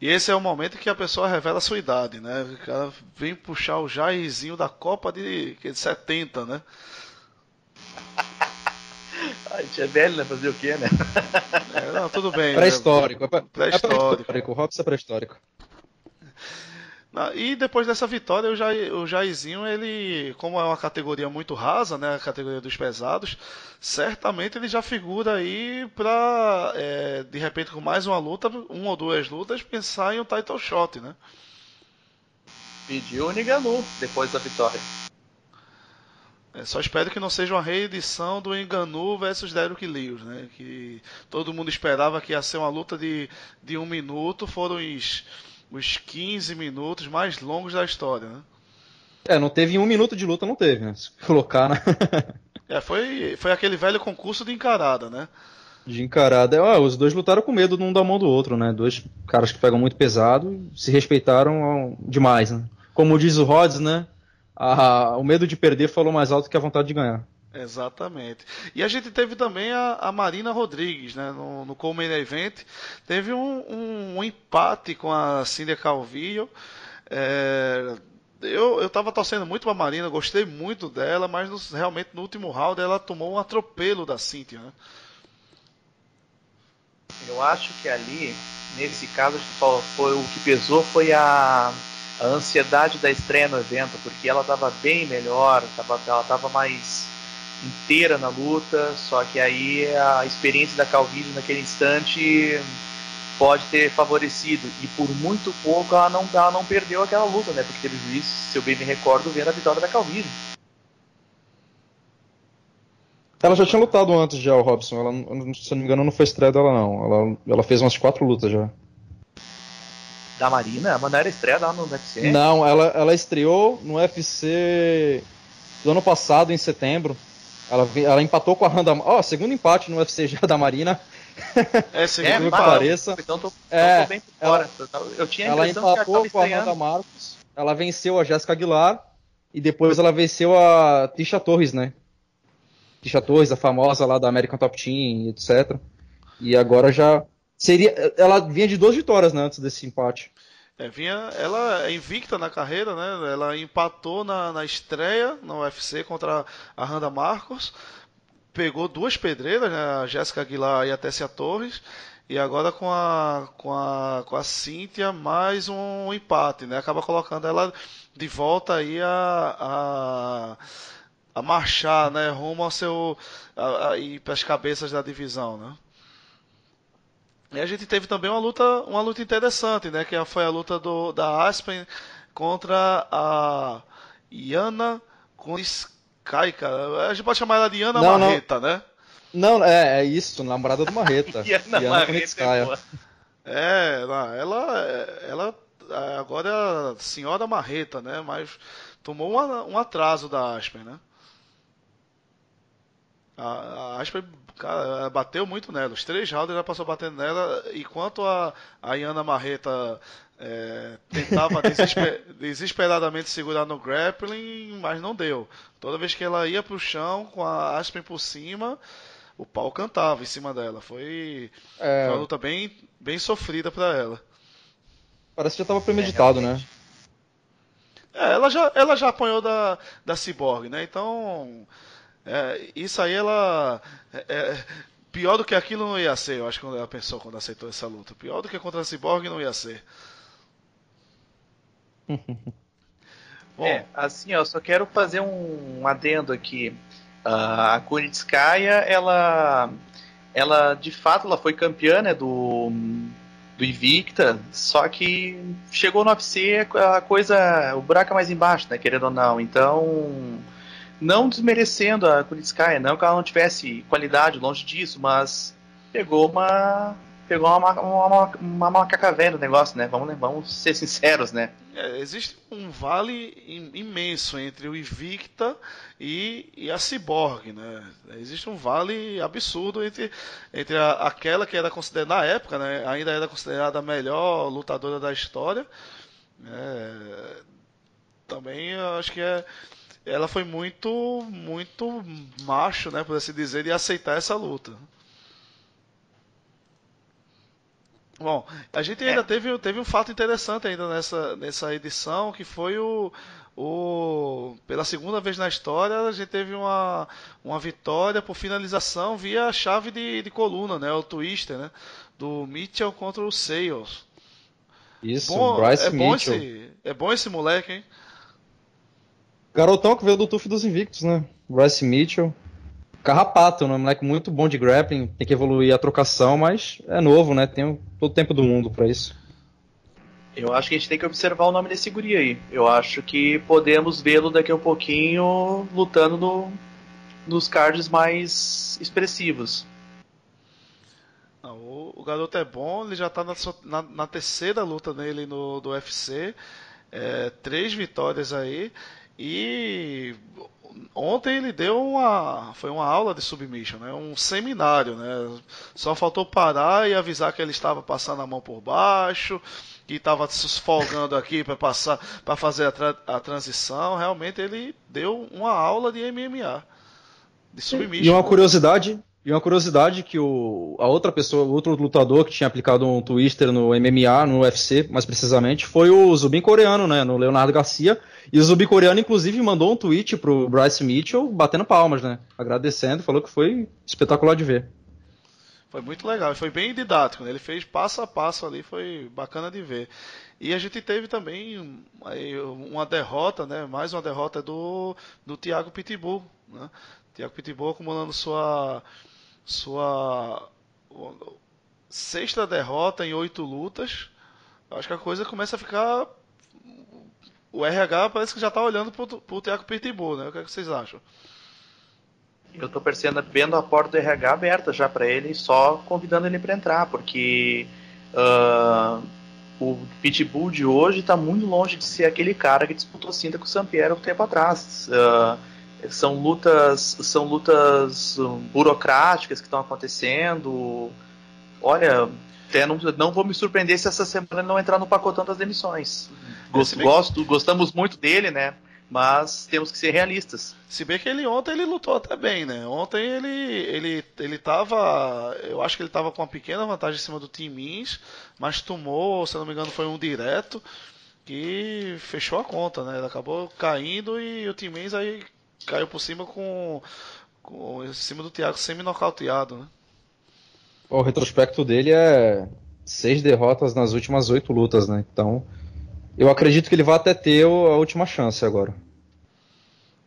Speaker 1: E esse é o momento que a pessoa revela a sua idade, né? O cara vem puxar o Jairzinho da Copa de, de 70, né?
Speaker 3: A gente é velho, né? Fazer o quê, né?
Speaker 1: É, não, tudo bem.
Speaker 2: Pré-histórico.
Speaker 1: Né? Pré-histórico.
Speaker 2: O Robson é pré-histórico.
Speaker 1: E depois dessa vitória, o, Jair, o Jairzinho, ele, como é uma categoria muito rasa, né, a categoria dos pesados, certamente ele já figura aí para, é, de repente, com mais uma luta, uma ou duas lutas, pensar em um title shot, né?
Speaker 3: Pediu o Niganu depois da vitória.
Speaker 1: É, só espero que não seja uma reedição do Enganu versus Derek Lewis, né? Que todo mundo esperava que ia ser uma luta de, de um minuto, foram os os 15 minutos mais longos da história, né?
Speaker 2: É, não teve um minuto de luta, não teve, né? Se colocar na.
Speaker 1: é, foi, foi aquele velho concurso de encarada, né?
Speaker 2: De encarada. É, os dois lutaram com medo de um da mão do outro, né? Dois caras que pegam muito pesado se respeitaram demais, né? Como diz o Rhodes, né? A, o medo de perder falou mais alto que a vontade de ganhar.
Speaker 1: Exatamente. E a gente teve também a, a Marina Rodrigues, né, no, no Coleman Event. Teve um, um, um, empate com a Cíndia Calvillo. É, eu estava torcendo muito para a Marina, gostei muito dela, mas no, realmente no último round ela tomou um atropelo da Cíntia. Né?
Speaker 3: Eu acho que ali, nesse caso, foi, o que pesou foi a, a ansiedade da estreia no evento, porque ela estava bem melhor, tava, ela estava mais inteira na luta, só que aí a experiência da Calvillo naquele instante pode ter favorecido. E por muito pouco ela não, ela não perdeu aquela luta, né? Porque teve juiz, se eu bem me recordo, vendo a vitória da Calvino.
Speaker 2: Ela já tinha lutado antes já, o Robson. Ela, se não me engano, não foi estreia dela, não. Ela, ela fez umas quatro lutas já.
Speaker 3: Da Marina? Mas não era estreia dela no UFC?
Speaker 2: Não, ela, ela estreou no UFC do ano passado, em setembro. Ela, ela empatou com a Randa. Ó, oh, segundo empate no UFC já da Marina.
Speaker 1: É, segundo é,
Speaker 2: que pareça.
Speaker 3: Então tô, é, tô bem por fora. Ela, eu tinha
Speaker 2: ela empatou com a Randa Marcos. Ela venceu a Jéssica Aguilar. E depois ela venceu a Tisha Torres, né? Tisha Torres, a famosa lá da American Top Team, etc. E agora já seria, ela vinha de duas vitórias, né, antes desse empate.
Speaker 1: É, vinha, ela é invicta na carreira, né? Ela empatou na, na estreia no UFC contra a Randa Marcos, pegou duas pedreiras, né? A Jéssica Aguilar e a Tessia Torres. E agora com a, com a, com a Cíntia, mais um empate, né? Acaba colocando ela de volta aí a, a a marchar, né, rumo ao seu a, a para as cabeças da divisão, né? E a gente teve também uma luta, uma luta interessante, né, que foi a luta do, da Aspen contra a Iana Kunitskai, cara. A gente pode chamar ela de Iana não, Marreta,
Speaker 2: não.
Speaker 1: né?
Speaker 2: Não, é, é isso, namorada do Marreta.
Speaker 3: Iana, Iana Kunitskaya.
Speaker 1: É, ela, ela agora é a senhora Marreta, né, mas tomou um atraso da Aspen, né? A, a Asper cara, bateu muito nela. Os três rounds ela passou batendo nela, enquanto a, a Iana Marreta é, tentava desesper, desesperadamente segurar no grappling, mas não deu. Toda vez que ela ia pro chão com a Aspen por cima, o pau cantava em cima dela. Foi, é... foi uma luta bem, bem sofrida para ela.
Speaker 2: Parece que já estava premeditado, é, né?
Speaker 1: É, ela já, ela já apanhou da, da Cyborg, né? Então é, isso aí ela. É, é, pior do que aquilo não ia ser, eu acho que ela pensou quando aceitou essa luta. Pior do que contra a Cyborg não ia ser.
Speaker 3: Bom, é, assim, eu só quero fazer um adendo aqui. Uh, a Kunitskaya, ela, ela de fato ela foi campeã né, do, do Invicta, só que chegou no UFC a coisa, o buraco é mais embaixo, né, querendo ou não. Então, não desmerecendo a Kunitskaya, não que ela não tivesse qualidade, longe disso, mas pegou uma. Pegou uma, uma, uma macaca velha no negócio, né? Vamos, vamos ser sinceros, né?
Speaker 1: É, existe um vale imenso entre o Invicta e, e, a Cyborg, né? Existe um vale absurdo entre, entre a, aquela que era considerada, na época, né? Ainda era considerada a melhor lutadora da história. É, também acho que é ela foi muito, muito macho, né, por assim dizer, de aceitar essa luta. Bom, a gente ainda é. teve, teve um fato interessante ainda nessa, nessa edição, que foi o, o pela segunda vez na história a gente teve uma, uma vitória por finalização via chave de, de coluna, né, o twister, né, do Mitchell contra o Sales.
Speaker 2: Isso, bom, Bryce
Speaker 1: é
Speaker 2: Mitchell.
Speaker 1: Bom esse, é bom esse moleque, hein?
Speaker 2: Garotão que veio do Tuf dos Invictos, né? Bryce Mitchell. Carrapato, né? Moleque muito bom de grappling, tem que evoluir a trocação, mas é novo, né? Tem todo o tempo do mundo para isso.
Speaker 3: Eu acho que a gente tem que observar o nome desse guri aí. Eu acho que podemos vê-lo daqui a um pouquinho lutando no, nos cards mais expressivos.
Speaker 1: Não, o, o, garoto é bom, ele já está na, na, na, terceira luta dele no, do UFC. É, três vitórias aí. E ontem ele deu uma foi uma aula de submission, né? Um seminário, né? Só faltou parar e avisar que ele estava passando a mão por baixo, que estava se folgando aqui para passar para fazer a, tra a, transição. Realmente ele deu uma aula de MMA, de submission.
Speaker 2: E uma curiosidade, e uma curiosidade que o, a outra pessoa, o outro lutador que tinha aplicado um twister no MMA, no UFC, mais precisamente, foi o Zubin coreano, né, no Leonardo Garcia. E o Zubin coreano, inclusive, mandou um tweet pro Bryce Mitchell batendo palmas, né, agradecendo, falou que foi espetacular de ver.
Speaker 1: Foi muito legal, foi bem didático, né? ele fez passo a passo ali, foi bacana de ver. E a gente teve também uma derrota, né? mais uma derrota do, do Thiago Pitbull. Né? Thiago Pitbull acumulando sua sua sexta derrota em oito lutas. Acho que a coisa começa a ficar. O RH parece que já está olhando pro, pro Thiago Pitbull, né? O que, é que vocês acham?
Speaker 3: Eu estou percebendo a porta do RH aberta já para ele, só convidando ele para entrar, porque uh, o Pitbull de hoje está muito longe de ser aquele cara que disputou cinta com o Sampiero um tempo atrás. Uh, são lutas, são lutas burocráticas que estão acontecendo. Olha, até não, não vou me surpreender se essa semana não entrar no pacotão das demissões. Gosto, gosto, gostamos muito dele, né? Mas temos que ser realistas.
Speaker 1: Se bem que ele ontem ele lutou até bem, né? Ontem ele ele ele tava, eu acho que ele tava com uma pequena vantagem em cima do Timins, mas tomou, se não me engano, foi um direto que fechou a conta, né? Ele acabou caindo e o Timins aí caiu por cima com, com em cima do Thiago semi-nocauteado, né?
Speaker 2: O retrospecto dele é seis derrotas nas últimas oito lutas, né? Então, eu acredito que ele vai até ter a última chance agora.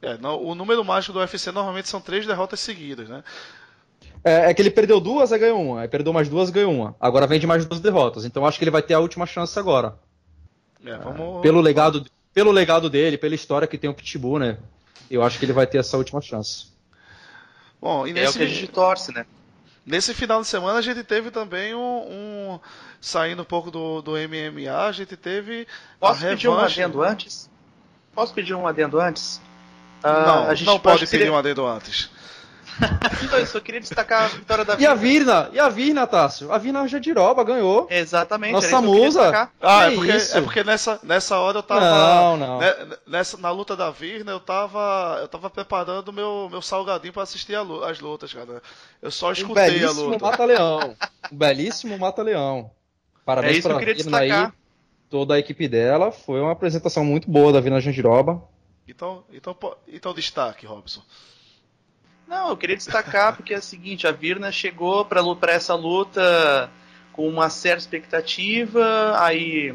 Speaker 1: É, não, o número mágico do UFC normalmente são três derrotas seguidas, né?
Speaker 2: É, é, que ele perdeu duas e ganhou uma. Aí perdeu mais duas ganhou uma. Agora vem de mais duas derrotas. Então acho que ele vai ter a última chance agora. É, vamos... pelo, legado, pelo legado dele, pela história que tem o Pitbull, né? Eu acho que ele vai ter essa última chance.
Speaker 3: Bom, e nesse... É o que a gente torce, né?
Speaker 1: Nesse final de semana a gente teve também um, um saindo um pouco do, do MMA, a gente teve
Speaker 3: Posso pedir um adendo antes? Posso pedir um adendo antes?
Speaker 1: Uh, não, a gente não pode, pode pedir um adendo antes.
Speaker 3: então, eu só queria destacar a vitória da
Speaker 2: Virna. E a Virna? E a Virna, Tássio? A Virna Jadiroba ganhou.
Speaker 3: Exatamente.
Speaker 2: Nossa musa.
Speaker 1: Ah, é porque, é porque, nessa, nessa hora eu tava. Não, não. Né, nessa, na luta da Virna, eu tava. Eu tava preparando meu, meu salgadinho pra assistir a, as lutas, cara. Eu só escutei
Speaker 2: um
Speaker 1: a luta.
Speaker 2: Mata-leão. Um belíssimo mata-leão. Parabéns é isso pra que eu queria Virna destacar. aí. Toda a equipe dela. Foi uma apresentação muito boa da Virna Jandiroba.
Speaker 1: Então, então, então destaque, Robson.
Speaker 3: Não, eu queria destacar porque é o seguinte, a Virna chegou para essa luta com uma certa expectativa, aí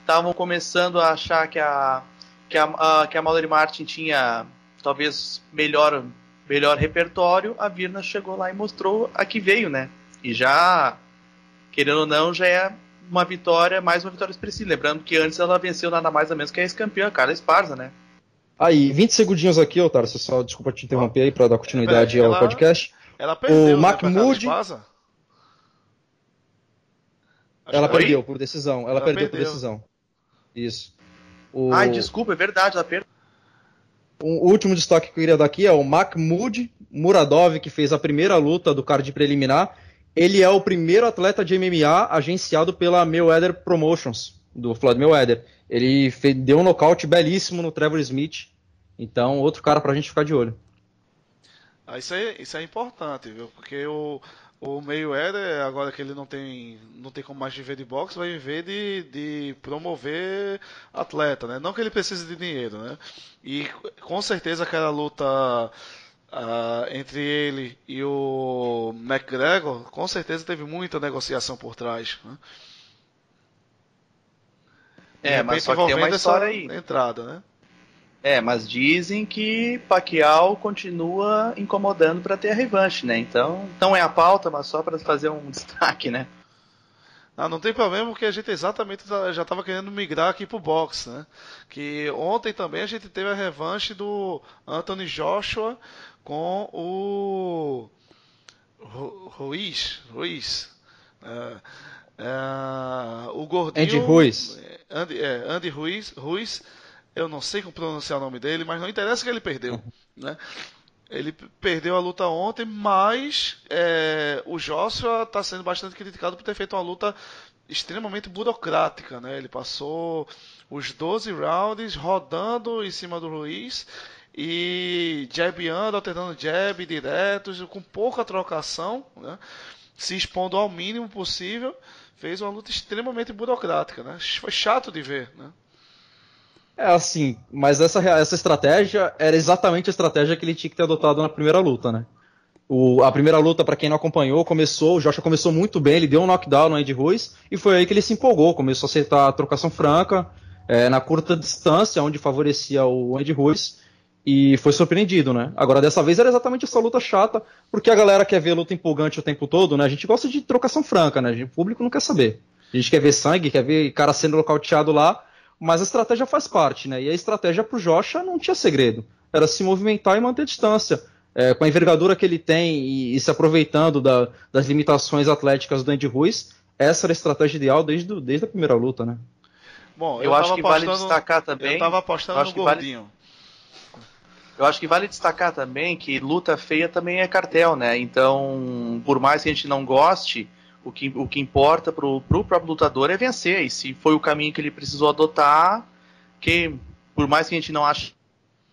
Speaker 3: estavam começando a achar que a que a, a, que a Mallory Martin tinha talvez melhor melhor repertório, a Virna chegou lá e mostrou a que veio, né? E já querendo ou não, já é uma vitória, mais uma vitória expressiva. Lembrando que antes ela venceu nada mais ou menos que a ex-campeã, Carla Esparza, né?
Speaker 2: Aí, 20 segundinhos aqui, Otário, só desculpa te interromper aí para dar continuidade ela, ao podcast.
Speaker 1: Ela perdeu,
Speaker 2: o Mahmoud. Né, ela perdeu por decisão. Ela, ela perdeu, perdeu, por decisão. Isso.
Speaker 3: O... Ai, desculpa, é verdade, ela perdeu.
Speaker 2: O último destaque que eu queria dar aqui é o Mahmoud Muradov, que fez a primeira luta do card preliminar. Ele é o primeiro atleta de MMA agenciado pela Mayweather Promotions, do Floyd Mayweather. Ele fez, deu um nocaute belíssimo no Trevor Smith. Então, outro cara pra gente ficar de olho.
Speaker 1: Ah, isso, é, isso é importante, viu? Porque o, o Mayweather, agora que ele não tem, não tem como mais viver de boxe, vai viver de, de promover atleta, né? Não que ele precise de dinheiro, né? E com certeza aquela luta uh, entre ele e o McGregor, com certeza teve muita negociação por trás. Né?
Speaker 3: É, mas só que tem uma história aí.
Speaker 1: Entrada, né?
Speaker 3: É, mas dizem que Pacquiao continua incomodando para ter a revanche, né? Então, não é a pauta, mas só para fazer um destaque, né?
Speaker 1: Não, não tem problema porque a gente exatamente tá, já estava querendo migrar aqui pro boxe, né? Que ontem também a gente teve a revanche do Anthony Joshua com o Ruiz, Ruiz. É, é, o gordinho.
Speaker 2: Andy Ruiz.
Speaker 1: Andy, é, Andy Ruiz, Ruiz. Eu não sei como pronunciar o nome dele, mas não interessa que ele perdeu, né? Ele perdeu a luta ontem, mas é, o Joshua está sendo bastante criticado por ter feito uma luta extremamente burocrática, né? Ele passou os 12 rounds rodando em cima do Ruiz e jabando, alternando jab diretos, com pouca trocação, né? se expondo ao mínimo possível fez uma luta extremamente burocrática, né? Foi chato de ver, né?
Speaker 2: É assim, mas essa, essa estratégia era exatamente a estratégia que ele tinha que ter adotado na primeira luta, né? O, a primeira luta, para quem não acompanhou, começou, o Joshua começou muito bem, ele deu um knockdown no Andy Ruiz, e foi aí que ele se empolgou, começou a aceitar a trocação franca, é, na curta distância, onde favorecia o Andy Ruiz, e foi surpreendido, né? Agora, dessa vez era exatamente essa luta chata, porque a galera quer ver luta empolgante o tempo todo, né? A gente gosta de trocação franca, né? O público não quer saber. A gente quer ver sangue, quer ver cara sendo nocauteado lá, mas a estratégia faz parte, né? E a estratégia pro Joshua não tinha segredo. Era se movimentar e manter distância. É, com a envergadura que ele tem e, e se aproveitando da, das limitações atléticas do Andy Ruiz, essa era a estratégia ideal desde, desde a primeira luta, né?
Speaker 3: Bom, eu, eu acho que vale destacar também. Eu
Speaker 1: tava apostando no gordinho. Vale
Speaker 3: eu acho que vale destacar também que luta feia também é cartel, né? Então, por mais que a gente não goste, o que, o que importa pro, pro próprio lutador é vencer. E se foi o caminho que ele precisou adotar, que por mais que a gente não ache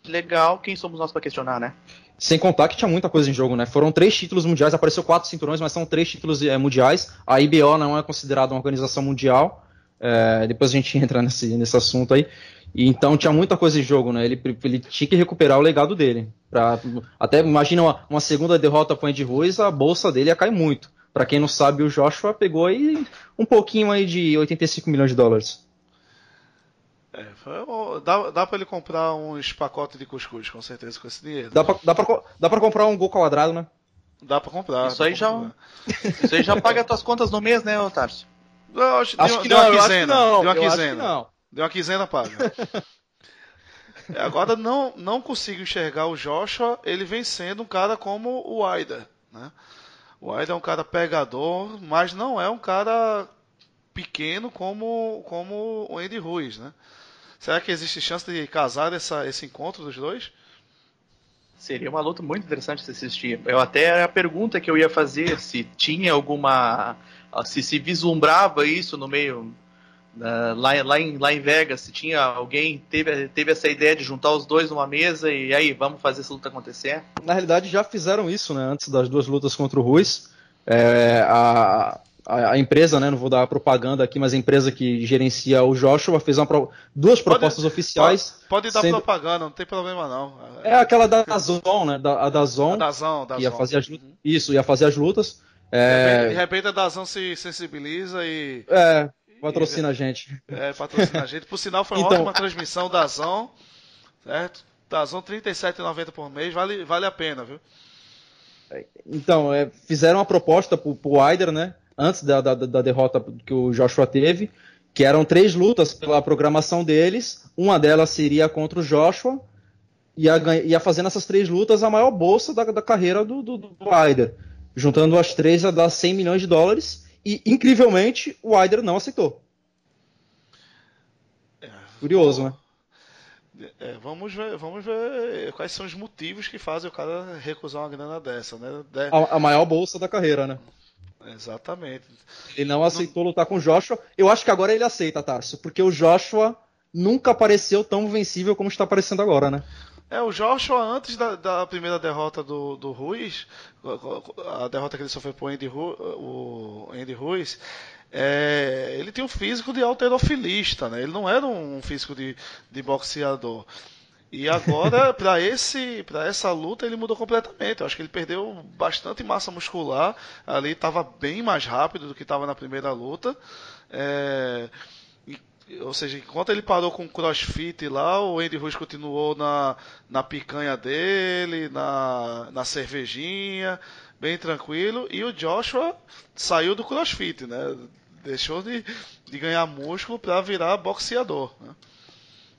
Speaker 3: legal, quem somos nós para questionar, né?
Speaker 2: Sem contar que tinha muita coisa em jogo, né? Foram três títulos mundiais, apareceu quatro cinturões, mas são três títulos é, mundiais. A IBO não é considerada uma organização mundial. É, depois a gente entra nesse, nesse assunto aí. E então tinha muita coisa em jogo, né? Ele, ele tinha que recuperar o legado dele. Pra, até imagina uma, uma segunda derrota para o Andy Ruiz, a bolsa dele ia cair muito. Para quem não sabe, o Joshua pegou aí um pouquinho aí de 85 milhões de dólares.
Speaker 1: É, dá, dá para ele comprar uns pacotes de cuscuz, com certeza, com esse dinheiro.
Speaker 2: Dá pra, dá pra, dá pra comprar um gol quadrado, né?
Speaker 1: Dá pra comprar.
Speaker 3: Isso, aí, já, isso aí já paga tuas contas no mês, né, Tarso?
Speaker 1: Acho, acho, que, não, acho que não. Deu uma quinzena. Deu uma quinzena paga. Agora não, não consigo enxergar o Joshua ele vencendo um cara como o Aider. Né? O Aider é um cara pegador, mas não é um cara pequeno como, como o Andy Ruiz. Né? Será que existe chance de casar essa, esse encontro dos dois?
Speaker 3: Seria uma luta muito interessante de assistir. Eu até a pergunta que eu ia fazer se tinha alguma se se vislumbrava isso no meio Uh, lá, lá, em, lá em Vegas, se tinha alguém teve, teve essa ideia de juntar os dois numa mesa e aí, vamos fazer essa luta acontecer?
Speaker 2: Na realidade, já fizeram isso, né? Antes das duas lutas contra o Ruiz. É, a, a, a, empresa, né? Não vou dar propaganda aqui, mas a empresa que gerencia o Joshua fez uma, duas propostas
Speaker 1: pode,
Speaker 2: oficiais.
Speaker 1: Pode, pode dar sendo... propaganda, não tem problema não.
Speaker 2: É aquela da Zon, né? Da, a da Zon. A
Speaker 1: da Zon, da
Speaker 2: ia Zon. Fazer as, uhum. Isso, ia fazer as lutas. É...
Speaker 1: De repente a Dazão se sensibiliza e.
Speaker 2: É, Patrocina a gente.
Speaker 1: É, patrocina a gente. Por sinal, foi uma então... ótima transmissão da Zon, certo? Da Zon, R$ 37,90 por mês, vale, vale a pena, viu?
Speaker 2: Então, é, fizeram uma proposta pro, pro Wider, né? Antes da, da, da, derrota que o Joshua teve, que eram três lutas pela programação deles. Uma delas seria contra o Joshua, ia, ia fazendo essas três lutas a maior bolsa da, da carreira do, do, do Wider. Juntando as três a dar 100 milhões de dólares. E, incrivelmente, o Wider não aceitou. É, Curioso, né?
Speaker 1: É, vamos, ver, vamos ver quais são os motivos que fazem o cara recusar uma grana dessa, né? De...
Speaker 2: A, a, maior bolsa da carreira, né?
Speaker 1: Exatamente.
Speaker 2: Ele não aceitou não... lutar com o Joshua. Eu acho que agora ele aceita, Tarso, porque o Joshua nunca pareceu tão vencível como está aparecendo agora, né?
Speaker 1: É, o Joshua, antes da, da primeira derrota do, do Ruiz, a derrota que ele sofreu pro Andy, Ru, o Andy Ruiz, é, ele tinha um físico de alterofilista, né? Ele não era um físico de, de boxeador. E agora, para esse, para essa luta, ele mudou completamente. Eu acho que ele perdeu bastante massa muscular. Ali estava bem mais rápido do que estava na primeira luta. É, ou seja, enquanto ele parou com o crossfit lá, o Andy Ruiz continuou na, na picanha dele, na, na cervejinha, bem tranquilo. E o Joshua saiu do crossfit, né? Deixou de, de ganhar músculo para virar boxeador. Né?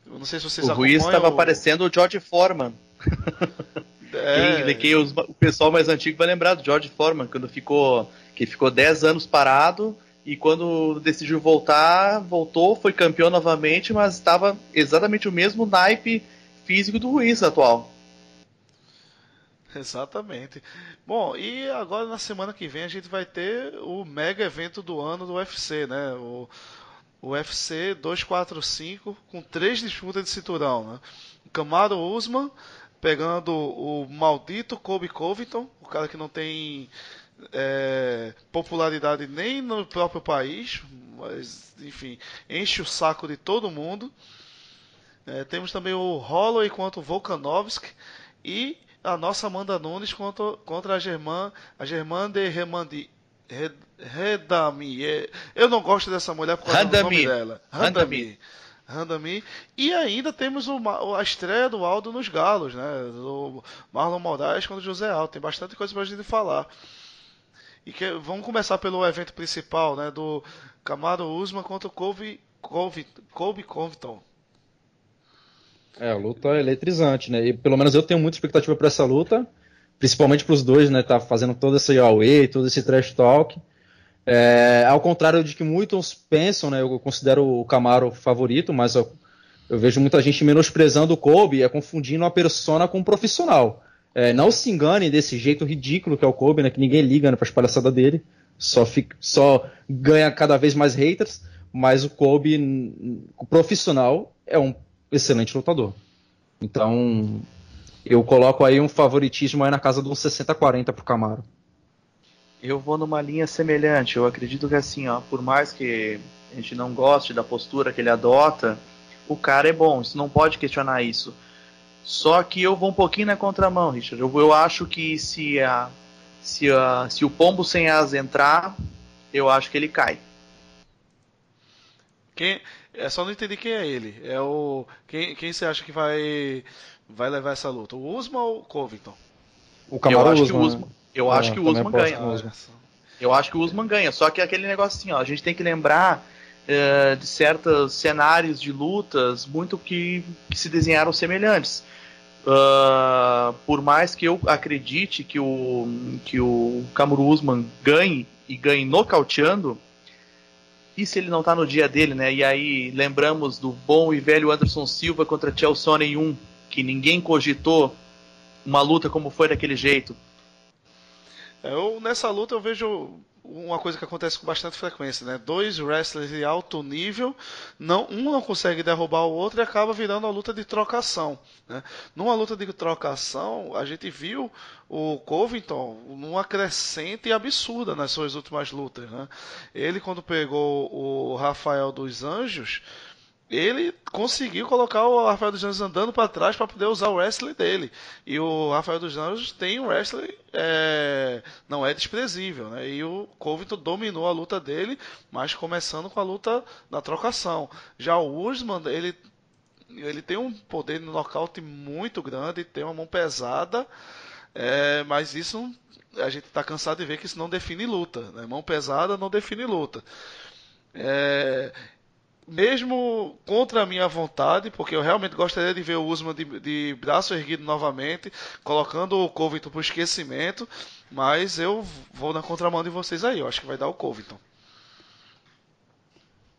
Speaker 3: Eu não sei se vocês O Ruiz estava o... parecendo o George Foreman. É... Quem, quem, o pessoal mais antigo vai lembrar do George Foreman, quando ficou, que ficou 10 anos parado e quando decidiu voltar, voltou, foi campeão novamente, mas estava exatamente o mesmo naipe físico do Ruiz atual.
Speaker 1: Exatamente. Bom, e agora na semana que vem a gente vai ter o mega evento do ano do UFC, né? O, o UFC 245 com três disputas de cinturão, né? Camaro Usman pegando o maldito Kobe Covington, o cara que não tem é, popularidade nem no próprio país, mas enfim, enche o saco de todo mundo. É, temos também o Holloway contra o Volkanovski e a nossa Amanda Nunes contra, contra a Germã, a Germã de Remandi, Redami. É, eu não gosto dessa mulher por causa Handami. do nome dela. Handami. Randami. E ainda temos o, a estreia do Aldo nos Galos, né? Do Marlon Moraes contra o José Aldo. Tem bastante coisa pra gente falar. E que, vamos começar pelo evento principal, né? Do Camaro Usman contra o Colby, Colby, Colby Covington.
Speaker 2: É, a luta é eletrizante, né? E pelo menos eu tenho muita expectativa para essa luta, principalmente para os dois, né? Tá fazendo todo esse away, todo esse trash talk. É, ao contrário de que muitos pensam, né? Eu considero o Camaro favorito, mas eu, eu vejo muita gente menosprezando o Kobe é confundindo a persona com um profissional. É, não se engane desse jeito ridículo que é o Kobe, né? Que ninguém liga né, para as palhaçadas dele. Só, fica, só ganha cada vez mais haters. Mas o Kobe, o profissional, é um excelente lutador. Então, eu coloco aí um favoritismo aí na casa de uns 60-40 pro Camaro.
Speaker 3: Eu vou numa linha semelhante. Eu acredito que assim, ó, por mais que a gente não goste da postura que ele adota, o cara é bom. Você não pode questionar isso. Só que eu vou um pouquinho na contramão, Richard. Eu, eu acho que se a, se a, se o pombo sem asa entrar, eu acho que ele cai.
Speaker 1: Quem, é só não entender quem é ele. É o quem, quem você acha que vai vai levar essa luta? O Usman ou o Covington?
Speaker 3: O Camaro eu acho Usman. Que o Usman eu é, acho que o Usman ganha. Usman. Eu acho que o Usman ganha. Só que é aquele negócio assim, ó, a gente tem que lembrar uh, de certos cenários de lutas muito que, que se desenharam semelhantes. Uh, por mais que eu acredite que o que o Camaro Usman ganhe e ganhe nocauteando, e se ele não tá no dia dele, né? E aí lembramos do bom e velho Anderson Silva contra Chelsea 1, que ninguém cogitou uma luta como foi daquele jeito.
Speaker 1: É, eu, nessa luta eu vejo uma coisa que acontece com bastante frequência, né? Dois wrestlers de alto nível, não, um não consegue derrubar o outro e acaba virando uma luta de trocação. Né? Numa luta de trocação, a gente viu o Covington numa crescente absurda nas suas últimas lutas. Né? Ele, quando pegou o Rafael dos Anjos, ele conseguiu colocar o Rafael dos Anjos andando para trás para poder usar o wrestling dele. E o Rafael dos Anjos tem um wrestling, é, não é desprezível, né? E o Covington dominou a luta dele, mas começando com a luta na trocação. Já o Usman, ele, ele tem um poder no nocaute muito grande, tem uma mão pesada, é, mas isso a gente está cansado de ver que isso não define luta. Né? Mão pesada não define luta. É, mesmo contra a minha vontade, porque eu realmente gostaria de ver o Usman de, de braço erguido novamente, colocando o Covington para o esquecimento, mas eu vou na contramão de vocês aí, eu acho que vai dar o Covington.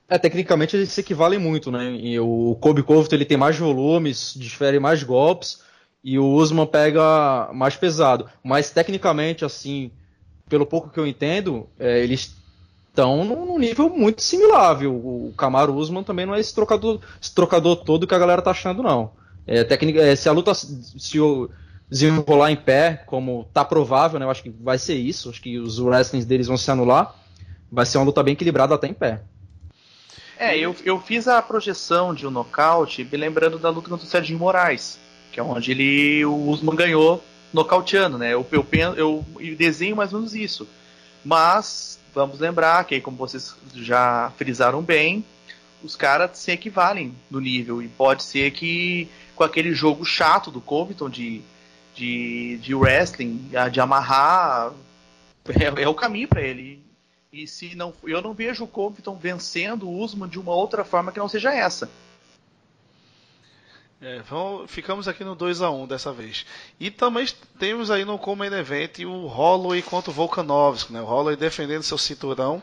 Speaker 2: É, tecnicamente eles se equivalem muito, né? E o Kobe Covington ele tem mais volumes, difere mais golpes, e o Usman pega mais pesado. Mas tecnicamente, assim, pelo pouco que eu entendo, é, eles estão num nível muito similar, viu? O Camaro Usman também não é esse trocador, esse trocador todo que a galera tá achando, não. É, técnica, é, se a luta se desenrolar em pé, como tá provável, né? Eu acho que vai ser isso. Acho que os wrestlings deles vão se anular. Vai ser uma luta bem equilibrada até em pé.
Speaker 3: É, eu, eu fiz a projeção de um nocaute, me lembrando da luta contra o Serginho Moraes, que é onde ele o Usman ganhou nocauteando, né? Eu, eu, eu desenho mais ou menos isso. Mas vamos lembrar que, como vocês já frisaram bem, os caras se equivalem no nível. E pode ser que com aquele jogo chato do Covington de, de, de wrestling, de amarrar, é, é o caminho para ele. E se não, eu não vejo o Covington vencendo o Usman de uma outra forma que não seja essa.
Speaker 1: É, vamos, ficamos aqui no 2 a 1 dessa vez. E também temos aí no Common Event o Holloway contra o Volkanovski, né? O Holloway defendendo seu cinturão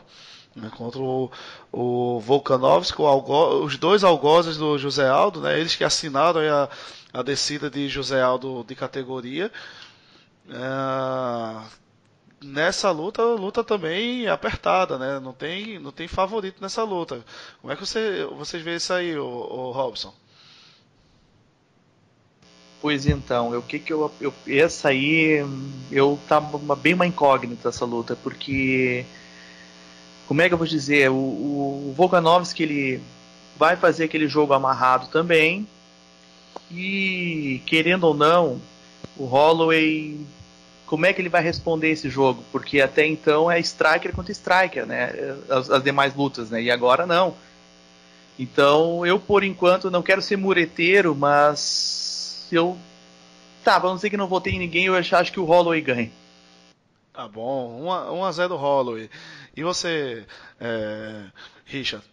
Speaker 1: né? contra o, o Volkanovski, o Algo, os dois algozes do José Aldo, né? Eles que assinaram a, a descida de José Aldo de categoria. É, nessa luta, luta também apertada, né? Não tem, não tem favorito nessa luta. Como é que você, vocês veem isso aí, o, o Robson?
Speaker 3: Pois então, o que que eu, eu essa aí eu tava bem uma incógnita essa luta, porque como é que eu vou dizer, o, o Volkanovski ele vai fazer aquele jogo amarrado também e querendo ou não, o Holloway como é que ele vai responder esse jogo? Porque até então é striker contra striker, né? As, as demais lutas, né? E agora não. Então, eu por enquanto não quero ser mureteiro, mas eu. Tá, vamos dizer que não votei em ninguém, eu acho que o Holloway ganha.
Speaker 1: Tá bom, 1 a 0 Holloway. E você, é, Richard?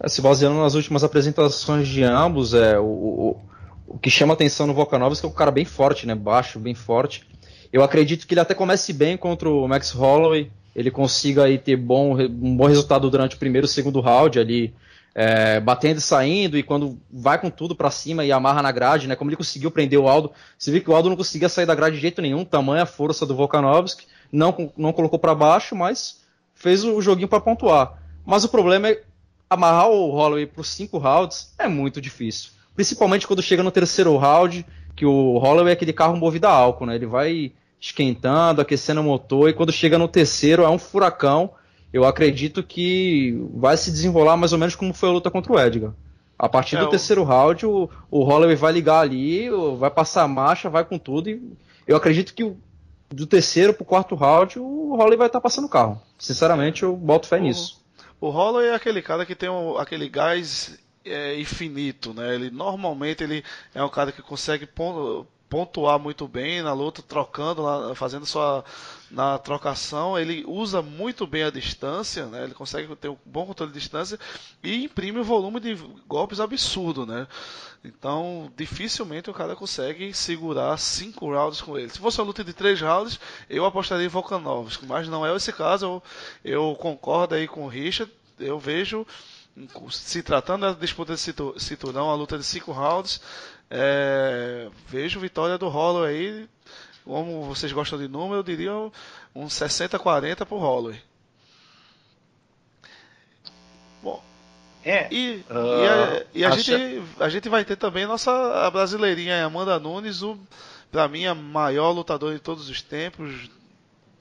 Speaker 2: É, se baseando nas últimas apresentações de ambos, é, o, o, o que chama atenção no Volkanovski é um cara bem forte, né? Baixo, bem forte. Eu acredito que ele até comece bem contra o Max Holloway, ele consiga aí ter bom, um bom resultado durante o primeiro e segundo round ali, é, batendo e saindo, e quando vai com tudo para cima e amarra na grade, né? Como ele conseguiu prender o Aldo. Você viu que o Aldo não conseguia sair da grade de jeito nenhum, tamanha força do Volkanovski, não, não colocou para baixo, mas fez o joguinho para pontuar. Mas o problema é amarrar o Holloway para os cinco rounds é muito difícil. Principalmente quando chega no terceiro round, que o Holloway é aquele carro movido a álcool, né? Ele vai esquentando, aquecendo o motor, e quando chega no terceiro é um furacão. Eu acredito que vai se desenrolar mais ou menos como foi a luta contra o Edgar. A partir é, do terceiro round, o, o Holloway vai ligar ali, vai passar a marcha, vai com tudo, e eu acredito que do terceiro pro quarto round, o Holloway vai estar tá passando o carro. Sinceramente, eu boto fé o, nisso.
Speaker 1: O Holloway é aquele cara que tem um, aquele gás é, infinito, né? Ele normalmente ele é um cara que consegue pontuar muito bem na luta, trocando, fazendo sua na trocação, ele usa muito bem a distância, né? Ele consegue ter um bom controle de distância e imprime um volume de golpes absurdo, né? Então, dificilmente o cara consegue segurar cinco rounds com ele. Se fosse uma luta de três rounds, eu apostaria em Volkanovski, mas não é esse caso. Eu, eu concordo aí com o Richard. Eu vejo se tratando da disputa de cinturão, a luta de cinco rounds, é, vejo vitória do Holloway como vocês gostam de número, eu diria um 60-40 pro Holloway. Bom, é, e, uh, e, a, e a gente, a gente vai ter também nossa a brasileirinha Amanda Nunes, o, pra mim a maior lutadora de todos os tempos,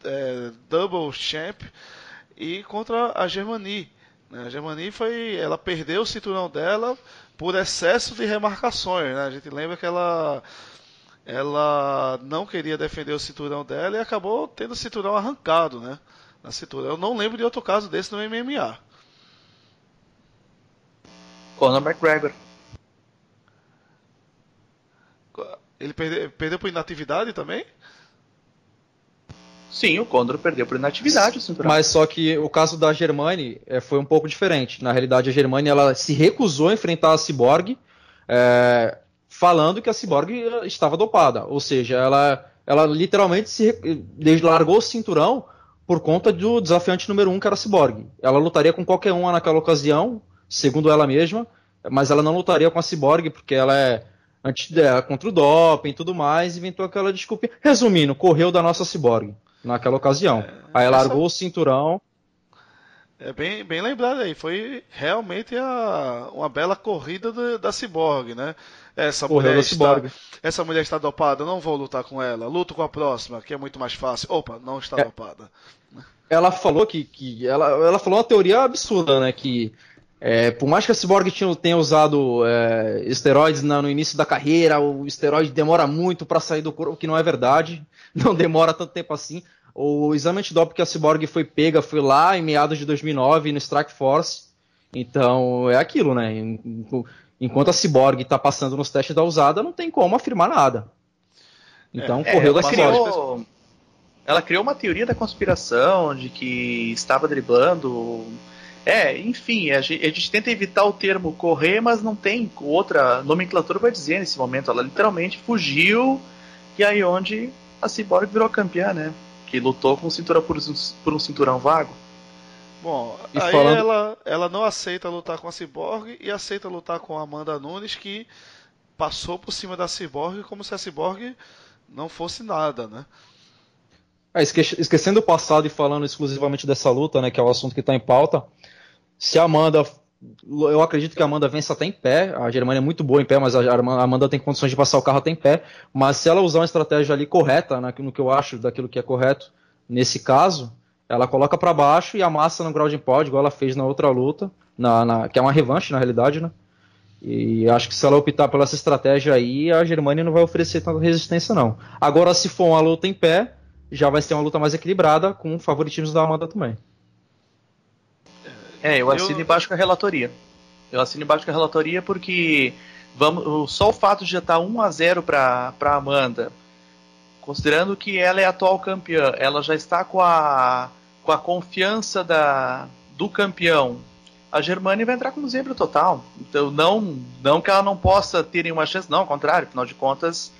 Speaker 1: é, double champ, e contra a Germany. Né? A Germany foi, ela perdeu o cinturão dela por excesso de remarcações. Né? A gente lembra que ela, ela não queria defender o cinturão dela e acabou tendo o cinturão arrancado. Né? Na cintura. Eu não lembro de outro caso desse no MMA.
Speaker 3: Conor McGregor.
Speaker 1: Ele perdeu, perdeu por inatividade também?
Speaker 3: Sim, o Condor perdeu por inatividade o cinturão.
Speaker 2: Mas só que o caso da Germani é, foi um pouco diferente. Na realidade, a Germani ela se recusou a enfrentar a Cyborg, é, falando que a Cyborg estava dopada. Ou seja, ela, ela literalmente se largou o cinturão por conta do desafiante número um, que era a Cyborg. Ela lutaria com qualquer uma naquela ocasião, segundo ela mesma, mas ela não lutaria com a Cyborg porque ela é antes dela, contra o doping e tudo mais, inventou aquela desculpa. Resumindo, correu da nossa Cyborg naquela ocasião. É, aí largou essa... o cinturão.
Speaker 1: É bem, bem lembrado aí, foi realmente a, uma bela corrida do, da Cyborg, né? Essa mulher, está, essa mulher está dopada, não vou lutar com ela, luto com a próxima, que é muito mais fácil. Opa, não está é, dopada.
Speaker 2: Ela falou que, que ela, ela falou uma teoria absurda, né? Que é, por mais que a Cyborg tinha, tenha usado é, esteroides na, no início da carreira, o esteroide demora muito para sair do corpo, o que não é verdade, não demora tanto tempo assim. O exame antidoping que a Cyborg foi pega foi lá em meados de 2009 no Strike Force. Então é aquilo, né? Enquanto a Cyborg está passando nos testes da usada, não tem como afirmar nada. Então é, correu da Cyborg.
Speaker 3: Ela criou uma teoria da conspiração de que estava driblando é, enfim, a gente, a gente, tenta evitar o termo correr, mas não tem outra nomenclatura para dizer nesse momento. Ela literalmente fugiu e aí onde a Cyborg virou campeã, né? Que lutou com cintura por, por um cinturão vago.
Speaker 1: Bom, e aí falando... ela, ela não aceita lutar com a Cyborg e aceita lutar com a Amanda Nunes, que passou por cima da Cyborg como se a Cyborg não fosse nada, né?
Speaker 2: É, esquecendo o passado e falando exclusivamente dessa luta, né, que é o assunto que está em pauta, se a Amanda. Eu acredito que a Amanda vença até em pé. A Germânia é muito boa em pé, mas a Amanda tem condições de passar o carro até em pé. Mas se ela usar uma estratégia ali correta, né, no que eu acho daquilo que é correto, nesse caso, ela coloca para baixo e amassa no ground pod, igual ela fez na outra luta, na, na, que é uma revanche na realidade, né? E acho que se ela optar pela essa estratégia aí, a Germânia não vai oferecer tanta resistência, não. Agora, se for uma luta em pé, já vai ser uma luta mais equilibrada, com favoritismo da Amanda também.
Speaker 3: É, eu assino eu, embaixo com a relatoria. Eu assino embaixo com a relatoria porque vamos, só o fato de já estar 1 a 0 para Amanda, considerando que ela é atual campeã, ela já está com a, com a confiança da, do campeão. A Germânia vai entrar como zebra total. Então, não, não que ela não possa ter nenhuma chance, não, ao contrário, afinal de contas,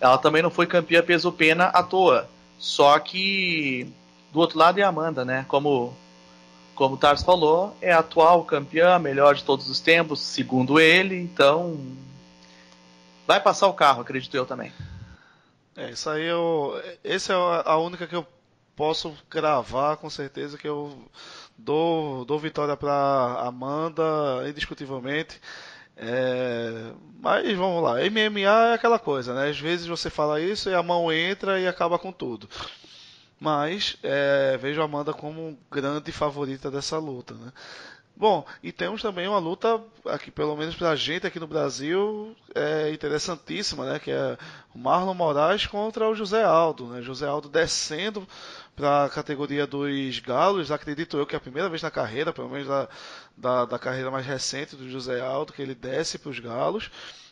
Speaker 3: ela também não foi campeã peso-pena à toa. Só que do outro lado é a Amanda, né? Como como o Tars falou, é a atual campeã, melhor de todos os tempos, segundo ele, então vai passar o carro, acredito eu também.
Speaker 1: É, isso aí eu. Essa é a única que eu posso gravar com certeza que eu dou, dou vitória para Amanda, indiscutivelmente. É, mas vamos lá, MMA é aquela coisa, né? Às vezes você fala isso e a mão entra e acaba com tudo. Mas é, vejo a Amanda como grande favorita dessa luta. Né? Bom, e temos também uma luta aqui, pelo menos pra gente aqui no Brasil, é interessantíssima, né? Que é o Marlon Moraes contra o José Aldo, né? José Aldo descendo para a categoria dos galos, acredito eu que é a primeira vez na carreira, pelo menos da, da, da carreira mais recente do José Aldo, que ele desce para os galos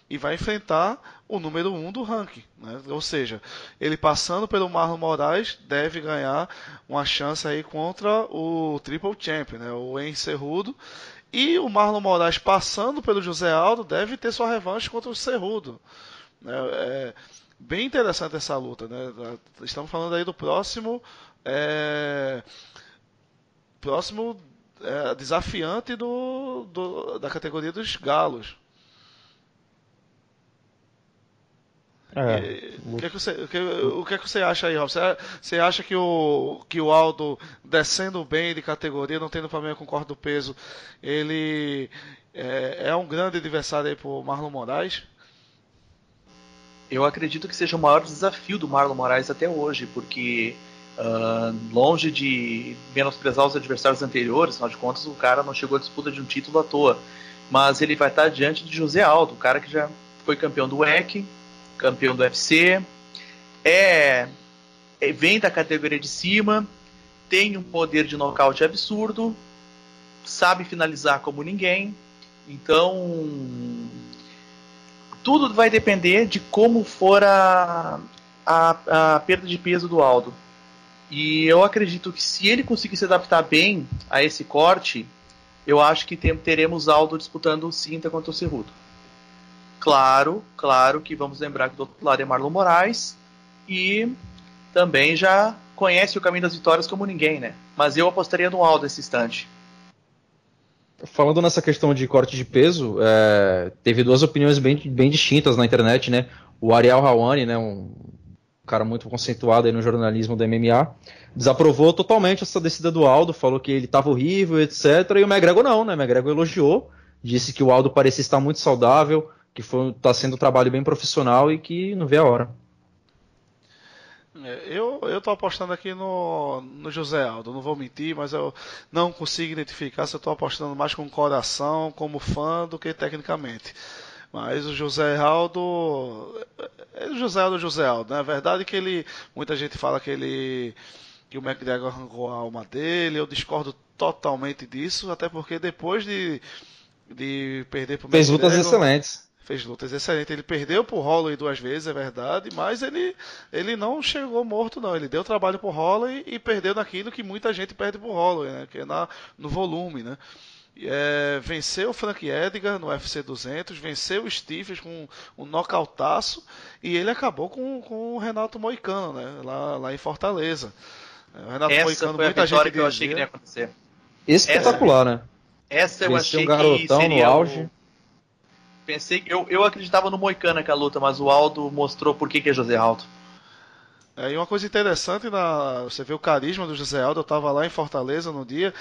Speaker 1: e vai enfrentar o número 1 um do ranking. Né? Ou seja, ele passando pelo Marlon Moraes deve ganhar uma chance aí contra o Triple Champion, né? o Encerrudo. E o Marlon Moraes passando pelo José Aldo deve ter sua revanche contra o Cerrudo. É, é bem interessante essa luta. Né? Estamos falando aí do próximo. É, próximo é, desafiante do, do, da categoria dos galos. É, o, que é que você, o, que, o que é que você acha aí, Rob? Você, você acha que o, que o Aldo, descendo bem de categoria, não tendo problema com o corte do peso, ele é, é um grande adversário aí pro Marlon Moraes?
Speaker 3: Eu acredito que seja o maior desafio do Marlon Moraes até hoje, porque uh, longe de menosprezar os adversários anteriores, afinal de contas o cara não chegou à disputa de um título à toa, mas ele vai estar diante de José Aldo, o cara que já foi campeão do WEC, campeão do UFC, é, é, vem da categoria de cima, tem um poder de nocaute absurdo, sabe finalizar como ninguém. Então, tudo vai depender de como for a, a, a perda de peso do Aldo. E eu acredito que se ele conseguir se adaptar bem a esse corte, eu acho que teremos Aldo disputando o cinta contra o Cerrudo. Claro, claro que vamos lembrar que do outro lado é Marlon Moraes e também já conhece o caminho das vitórias como ninguém, né? Mas eu apostaria no Aldo nesse instante.
Speaker 2: Falando nessa questão de corte de peso, é, teve duas opiniões bem, bem distintas na internet, né? O Ariel Hawani, né, um cara muito conceituado no jornalismo do MMA, desaprovou totalmente essa descida do Aldo, falou que ele estava horrível, etc. E o McGregor não, né? O McGregor elogiou, disse que o Aldo parecia estar muito saudável, que está sendo um trabalho bem profissional e que não vê a hora.
Speaker 1: É, eu, eu tô apostando aqui no, no José Aldo, não vou mentir, mas eu não consigo identificar se eu estou apostando mais com coração, como fã, do que tecnicamente. Mas o José Aldo. É o José Aldo José Aldo, né? É verdade que ele. Muita gente fala que ele. que o McGregor arrancou a alma dele, eu discordo totalmente disso, até porque depois de, de perder pro
Speaker 2: Fez lutas excelentes
Speaker 1: fez lutas excelentes. Ele perdeu pro Holloway duas vezes, é verdade, mas ele, ele não chegou morto, não. Ele deu trabalho pro Holloway e perdeu naquilo que muita gente perde pro Holloway, né? Que é na, no volume, né? É, venceu o Frank Edgar no UFC 200, venceu o Stephens com um nocautaço e ele acabou com, com o Renato Moicano, né? Lá, lá em Fortaleza.
Speaker 3: O Renato Essa Moicano, foi muita a gente que eu achei que ia acontecer.
Speaker 2: Espetacular,
Speaker 3: Essa,
Speaker 2: né?
Speaker 3: Essa eu
Speaker 2: Venceu
Speaker 3: achei
Speaker 2: um garotão
Speaker 3: que seria
Speaker 2: no auge.
Speaker 3: O pensei eu, eu acreditava no Moicano naquela luta, mas o Aldo mostrou por que, que é José Aldo.
Speaker 1: É, e uma coisa interessante, na, você vê o carisma do José Aldo, eu estava lá em Fortaleza no dia,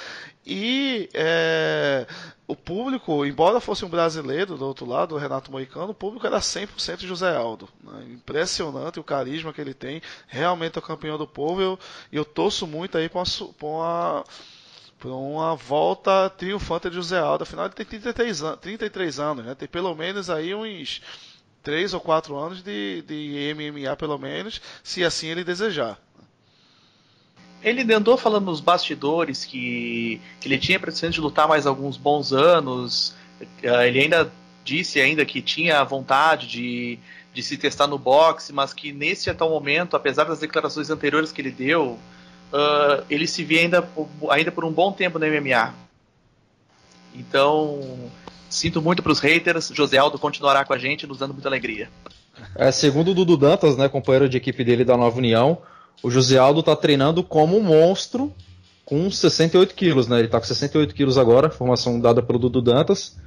Speaker 1: e é, o público, embora fosse um brasileiro do outro lado, o Renato Moicano, o público era 100% José Aldo. Né? Impressionante o carisma que ele tem, realmente é o campeão do povo, eu, eu torço muito aí para uma, uma por uma volta triunfante de José Aldo. Afinal, ele tem 33, an 33 anos, né? Tem pelo menos aí uns 3 ou 4 anos de, de MMA, pelo menos, se assim ele desejar.
Speaker 3: Ele andou falando nos bastidores que, que ele tinha pretensão de lutar mais alguns bons anos, ele ainda disse ainda que tinha vontade de, de se testar no boxe, mas que nesse atual momento, apesar das declarações anteriores que ele deu, uh, ele se vê ainda, ainda por um bom tempo no MMA. Então, sinto muito para os haters. José Aldo continuará com a gente, nos dando muita alegria.
Speaker 2: É, segundo o Dudu Dantas, né, companheiro de equipe dele da Nova União, o José Aldo está treinando como um monstro com 68 quilos, né? Ele está com 68 quilos agora, formação dada pelo Dudu Dantas,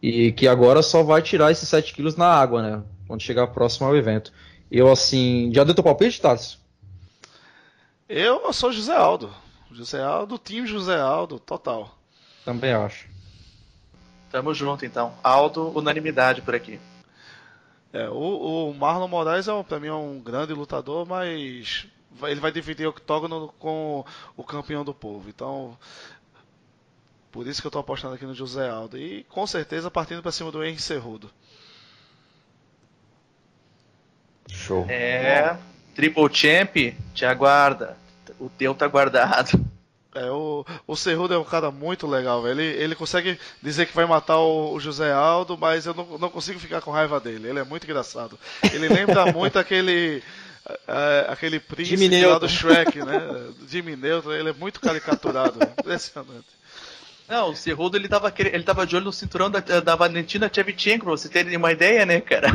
Speaker 2: e que agora só vai tirar esses 7 quilos na água, né? Quando chegar próximo ao evento. Eu, assim, já deu teu palpite, Tarso?
Speaker 1: Eu sou José Aldo. José Aldo, time José Aldo, total.
Speaker 2: Também acho.
Speaker 3: Tamo junto, então. Aldo, unanimidade por aqui.
Speaker 1: É, o, o Marlon Moraes é, para mim é um grande lutador, mas ele vai dividir o octógono com o campeão do povo. Então, por isso que eu estou apostando aqui no José Aldo. E com certeza partindo para cima do Henry Cerrudo.
Speaker 3: Show. É, Triple Champ, te aguarda. O teu tá guardado.
Speaker 1: É, o, o Cerrudo é um cara muito legal, Ele, ele consegue dizer que vai matar o, o José Aldo, mas eu não, não consigo ficar com raiva dele. Ele é muito engraçado. Ele lembra muito aquele. É, aquele príncipe lá do Shrek, né? Jimmy Neutron, ele é muito caricaturado, é impressionante.
Speaker 3: Não, o Cerrudo ele tava, ele tava de olho no cinturão da, da Valentina Tchevchenko, pra você ter uma ideia, né, cara?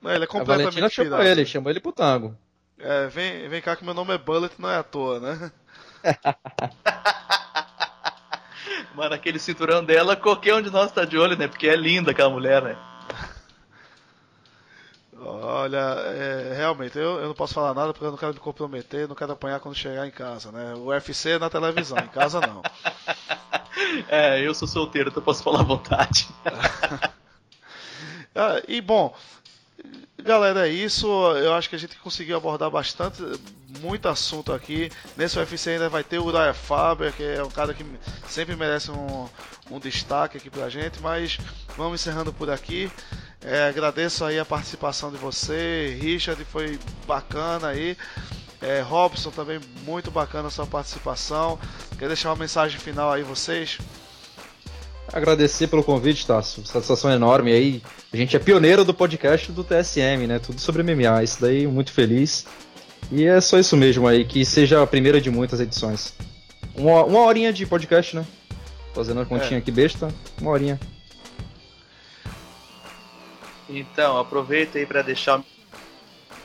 Speaker 1: Não, ele é completamente
Speaker 2: a Valentina chamou ele, chamou ele pro tango.
Speaker 1: É, vem, vem cá que meu nome é Bullet, não é à toa, né?
Speaker 3: Mano, aquele cinturão dela, qualquer um de nós tá de olho, né? Porque é linda aquela mulher, né?
Speaker 1: Olha, é, realmente, eu, eu não posso falar nada porque eu não quero me comprometer, não quero apanhar quando chegar em casa, né? O UFC é na televisão, em casa não.
Speaker 3: É, eu sou solteiro, então posso falar à vontade.
Speaker 1: ah, e bom, Galera, é isso. Eu acho que a gente conseguiu abordar bastante, muito assunto aqui. Nesse UFC ainda vai ter o Uriah Faber, que é um cara que sempre merece um, um destaque aqui pra gente. Mas vamos encerrando por aqui. É, agradeço aí a participação de você, Richard, foi bacana aí. É, Robson também muito bacana a sua participação. Quer deixar uma mensagem final aí vocês?
Speaker 2: Agradecer pelo convite, Tasso. Satisfação enorme aí. A gente é pioneiro do podcast do TSM, né? Tudo sobre MMA. Isso daí, muito feliz. E é só isso mesmo aí, que seja a primeira de muitas edições. Uma, uma horinha de podcast, né? Fazendo a continha é. aqui besta, uma horinha.
Speaker 3: Então, aproveita aí para deixar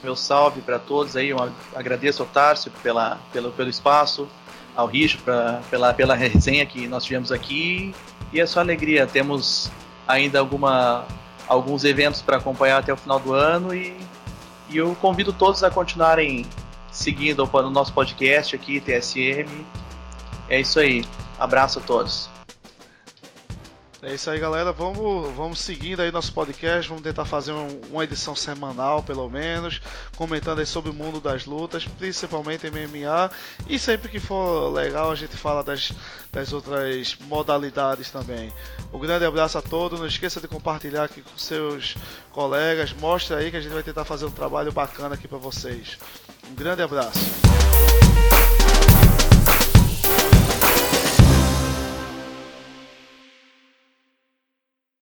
Speaker 3: meu salve para todos aí. Eu agradeço ao Tarso pela, pelo, pelo espaço, ao Richo pra, pela, pela resenha que nós tivemos aqui e é só alegria. Temos ainda alguma, alguns eventos para acompanhar até o final do ano e, e eu convido todos a continuarem seguindo o nosso podcast aqui, TSM. É isso aí. Abraço a todos.
Speaker 1: É isso aí, galera. Vamos, vamos seguindo aí nosso podcast. Vamos tentar fazer um, uma edição semanal, pelo menos, comentando aí sobre o mundo das lutas, principalmente MMA. E sempre que for legal, a gente fala das, das outras modalidades também. Um grande abraço a todos. Não esqueça de compartilhar aqui com seus colegas. Mostre aí que a gente vai tentar fazer um trabalho bacana aqui para vocês. Um grande abraço.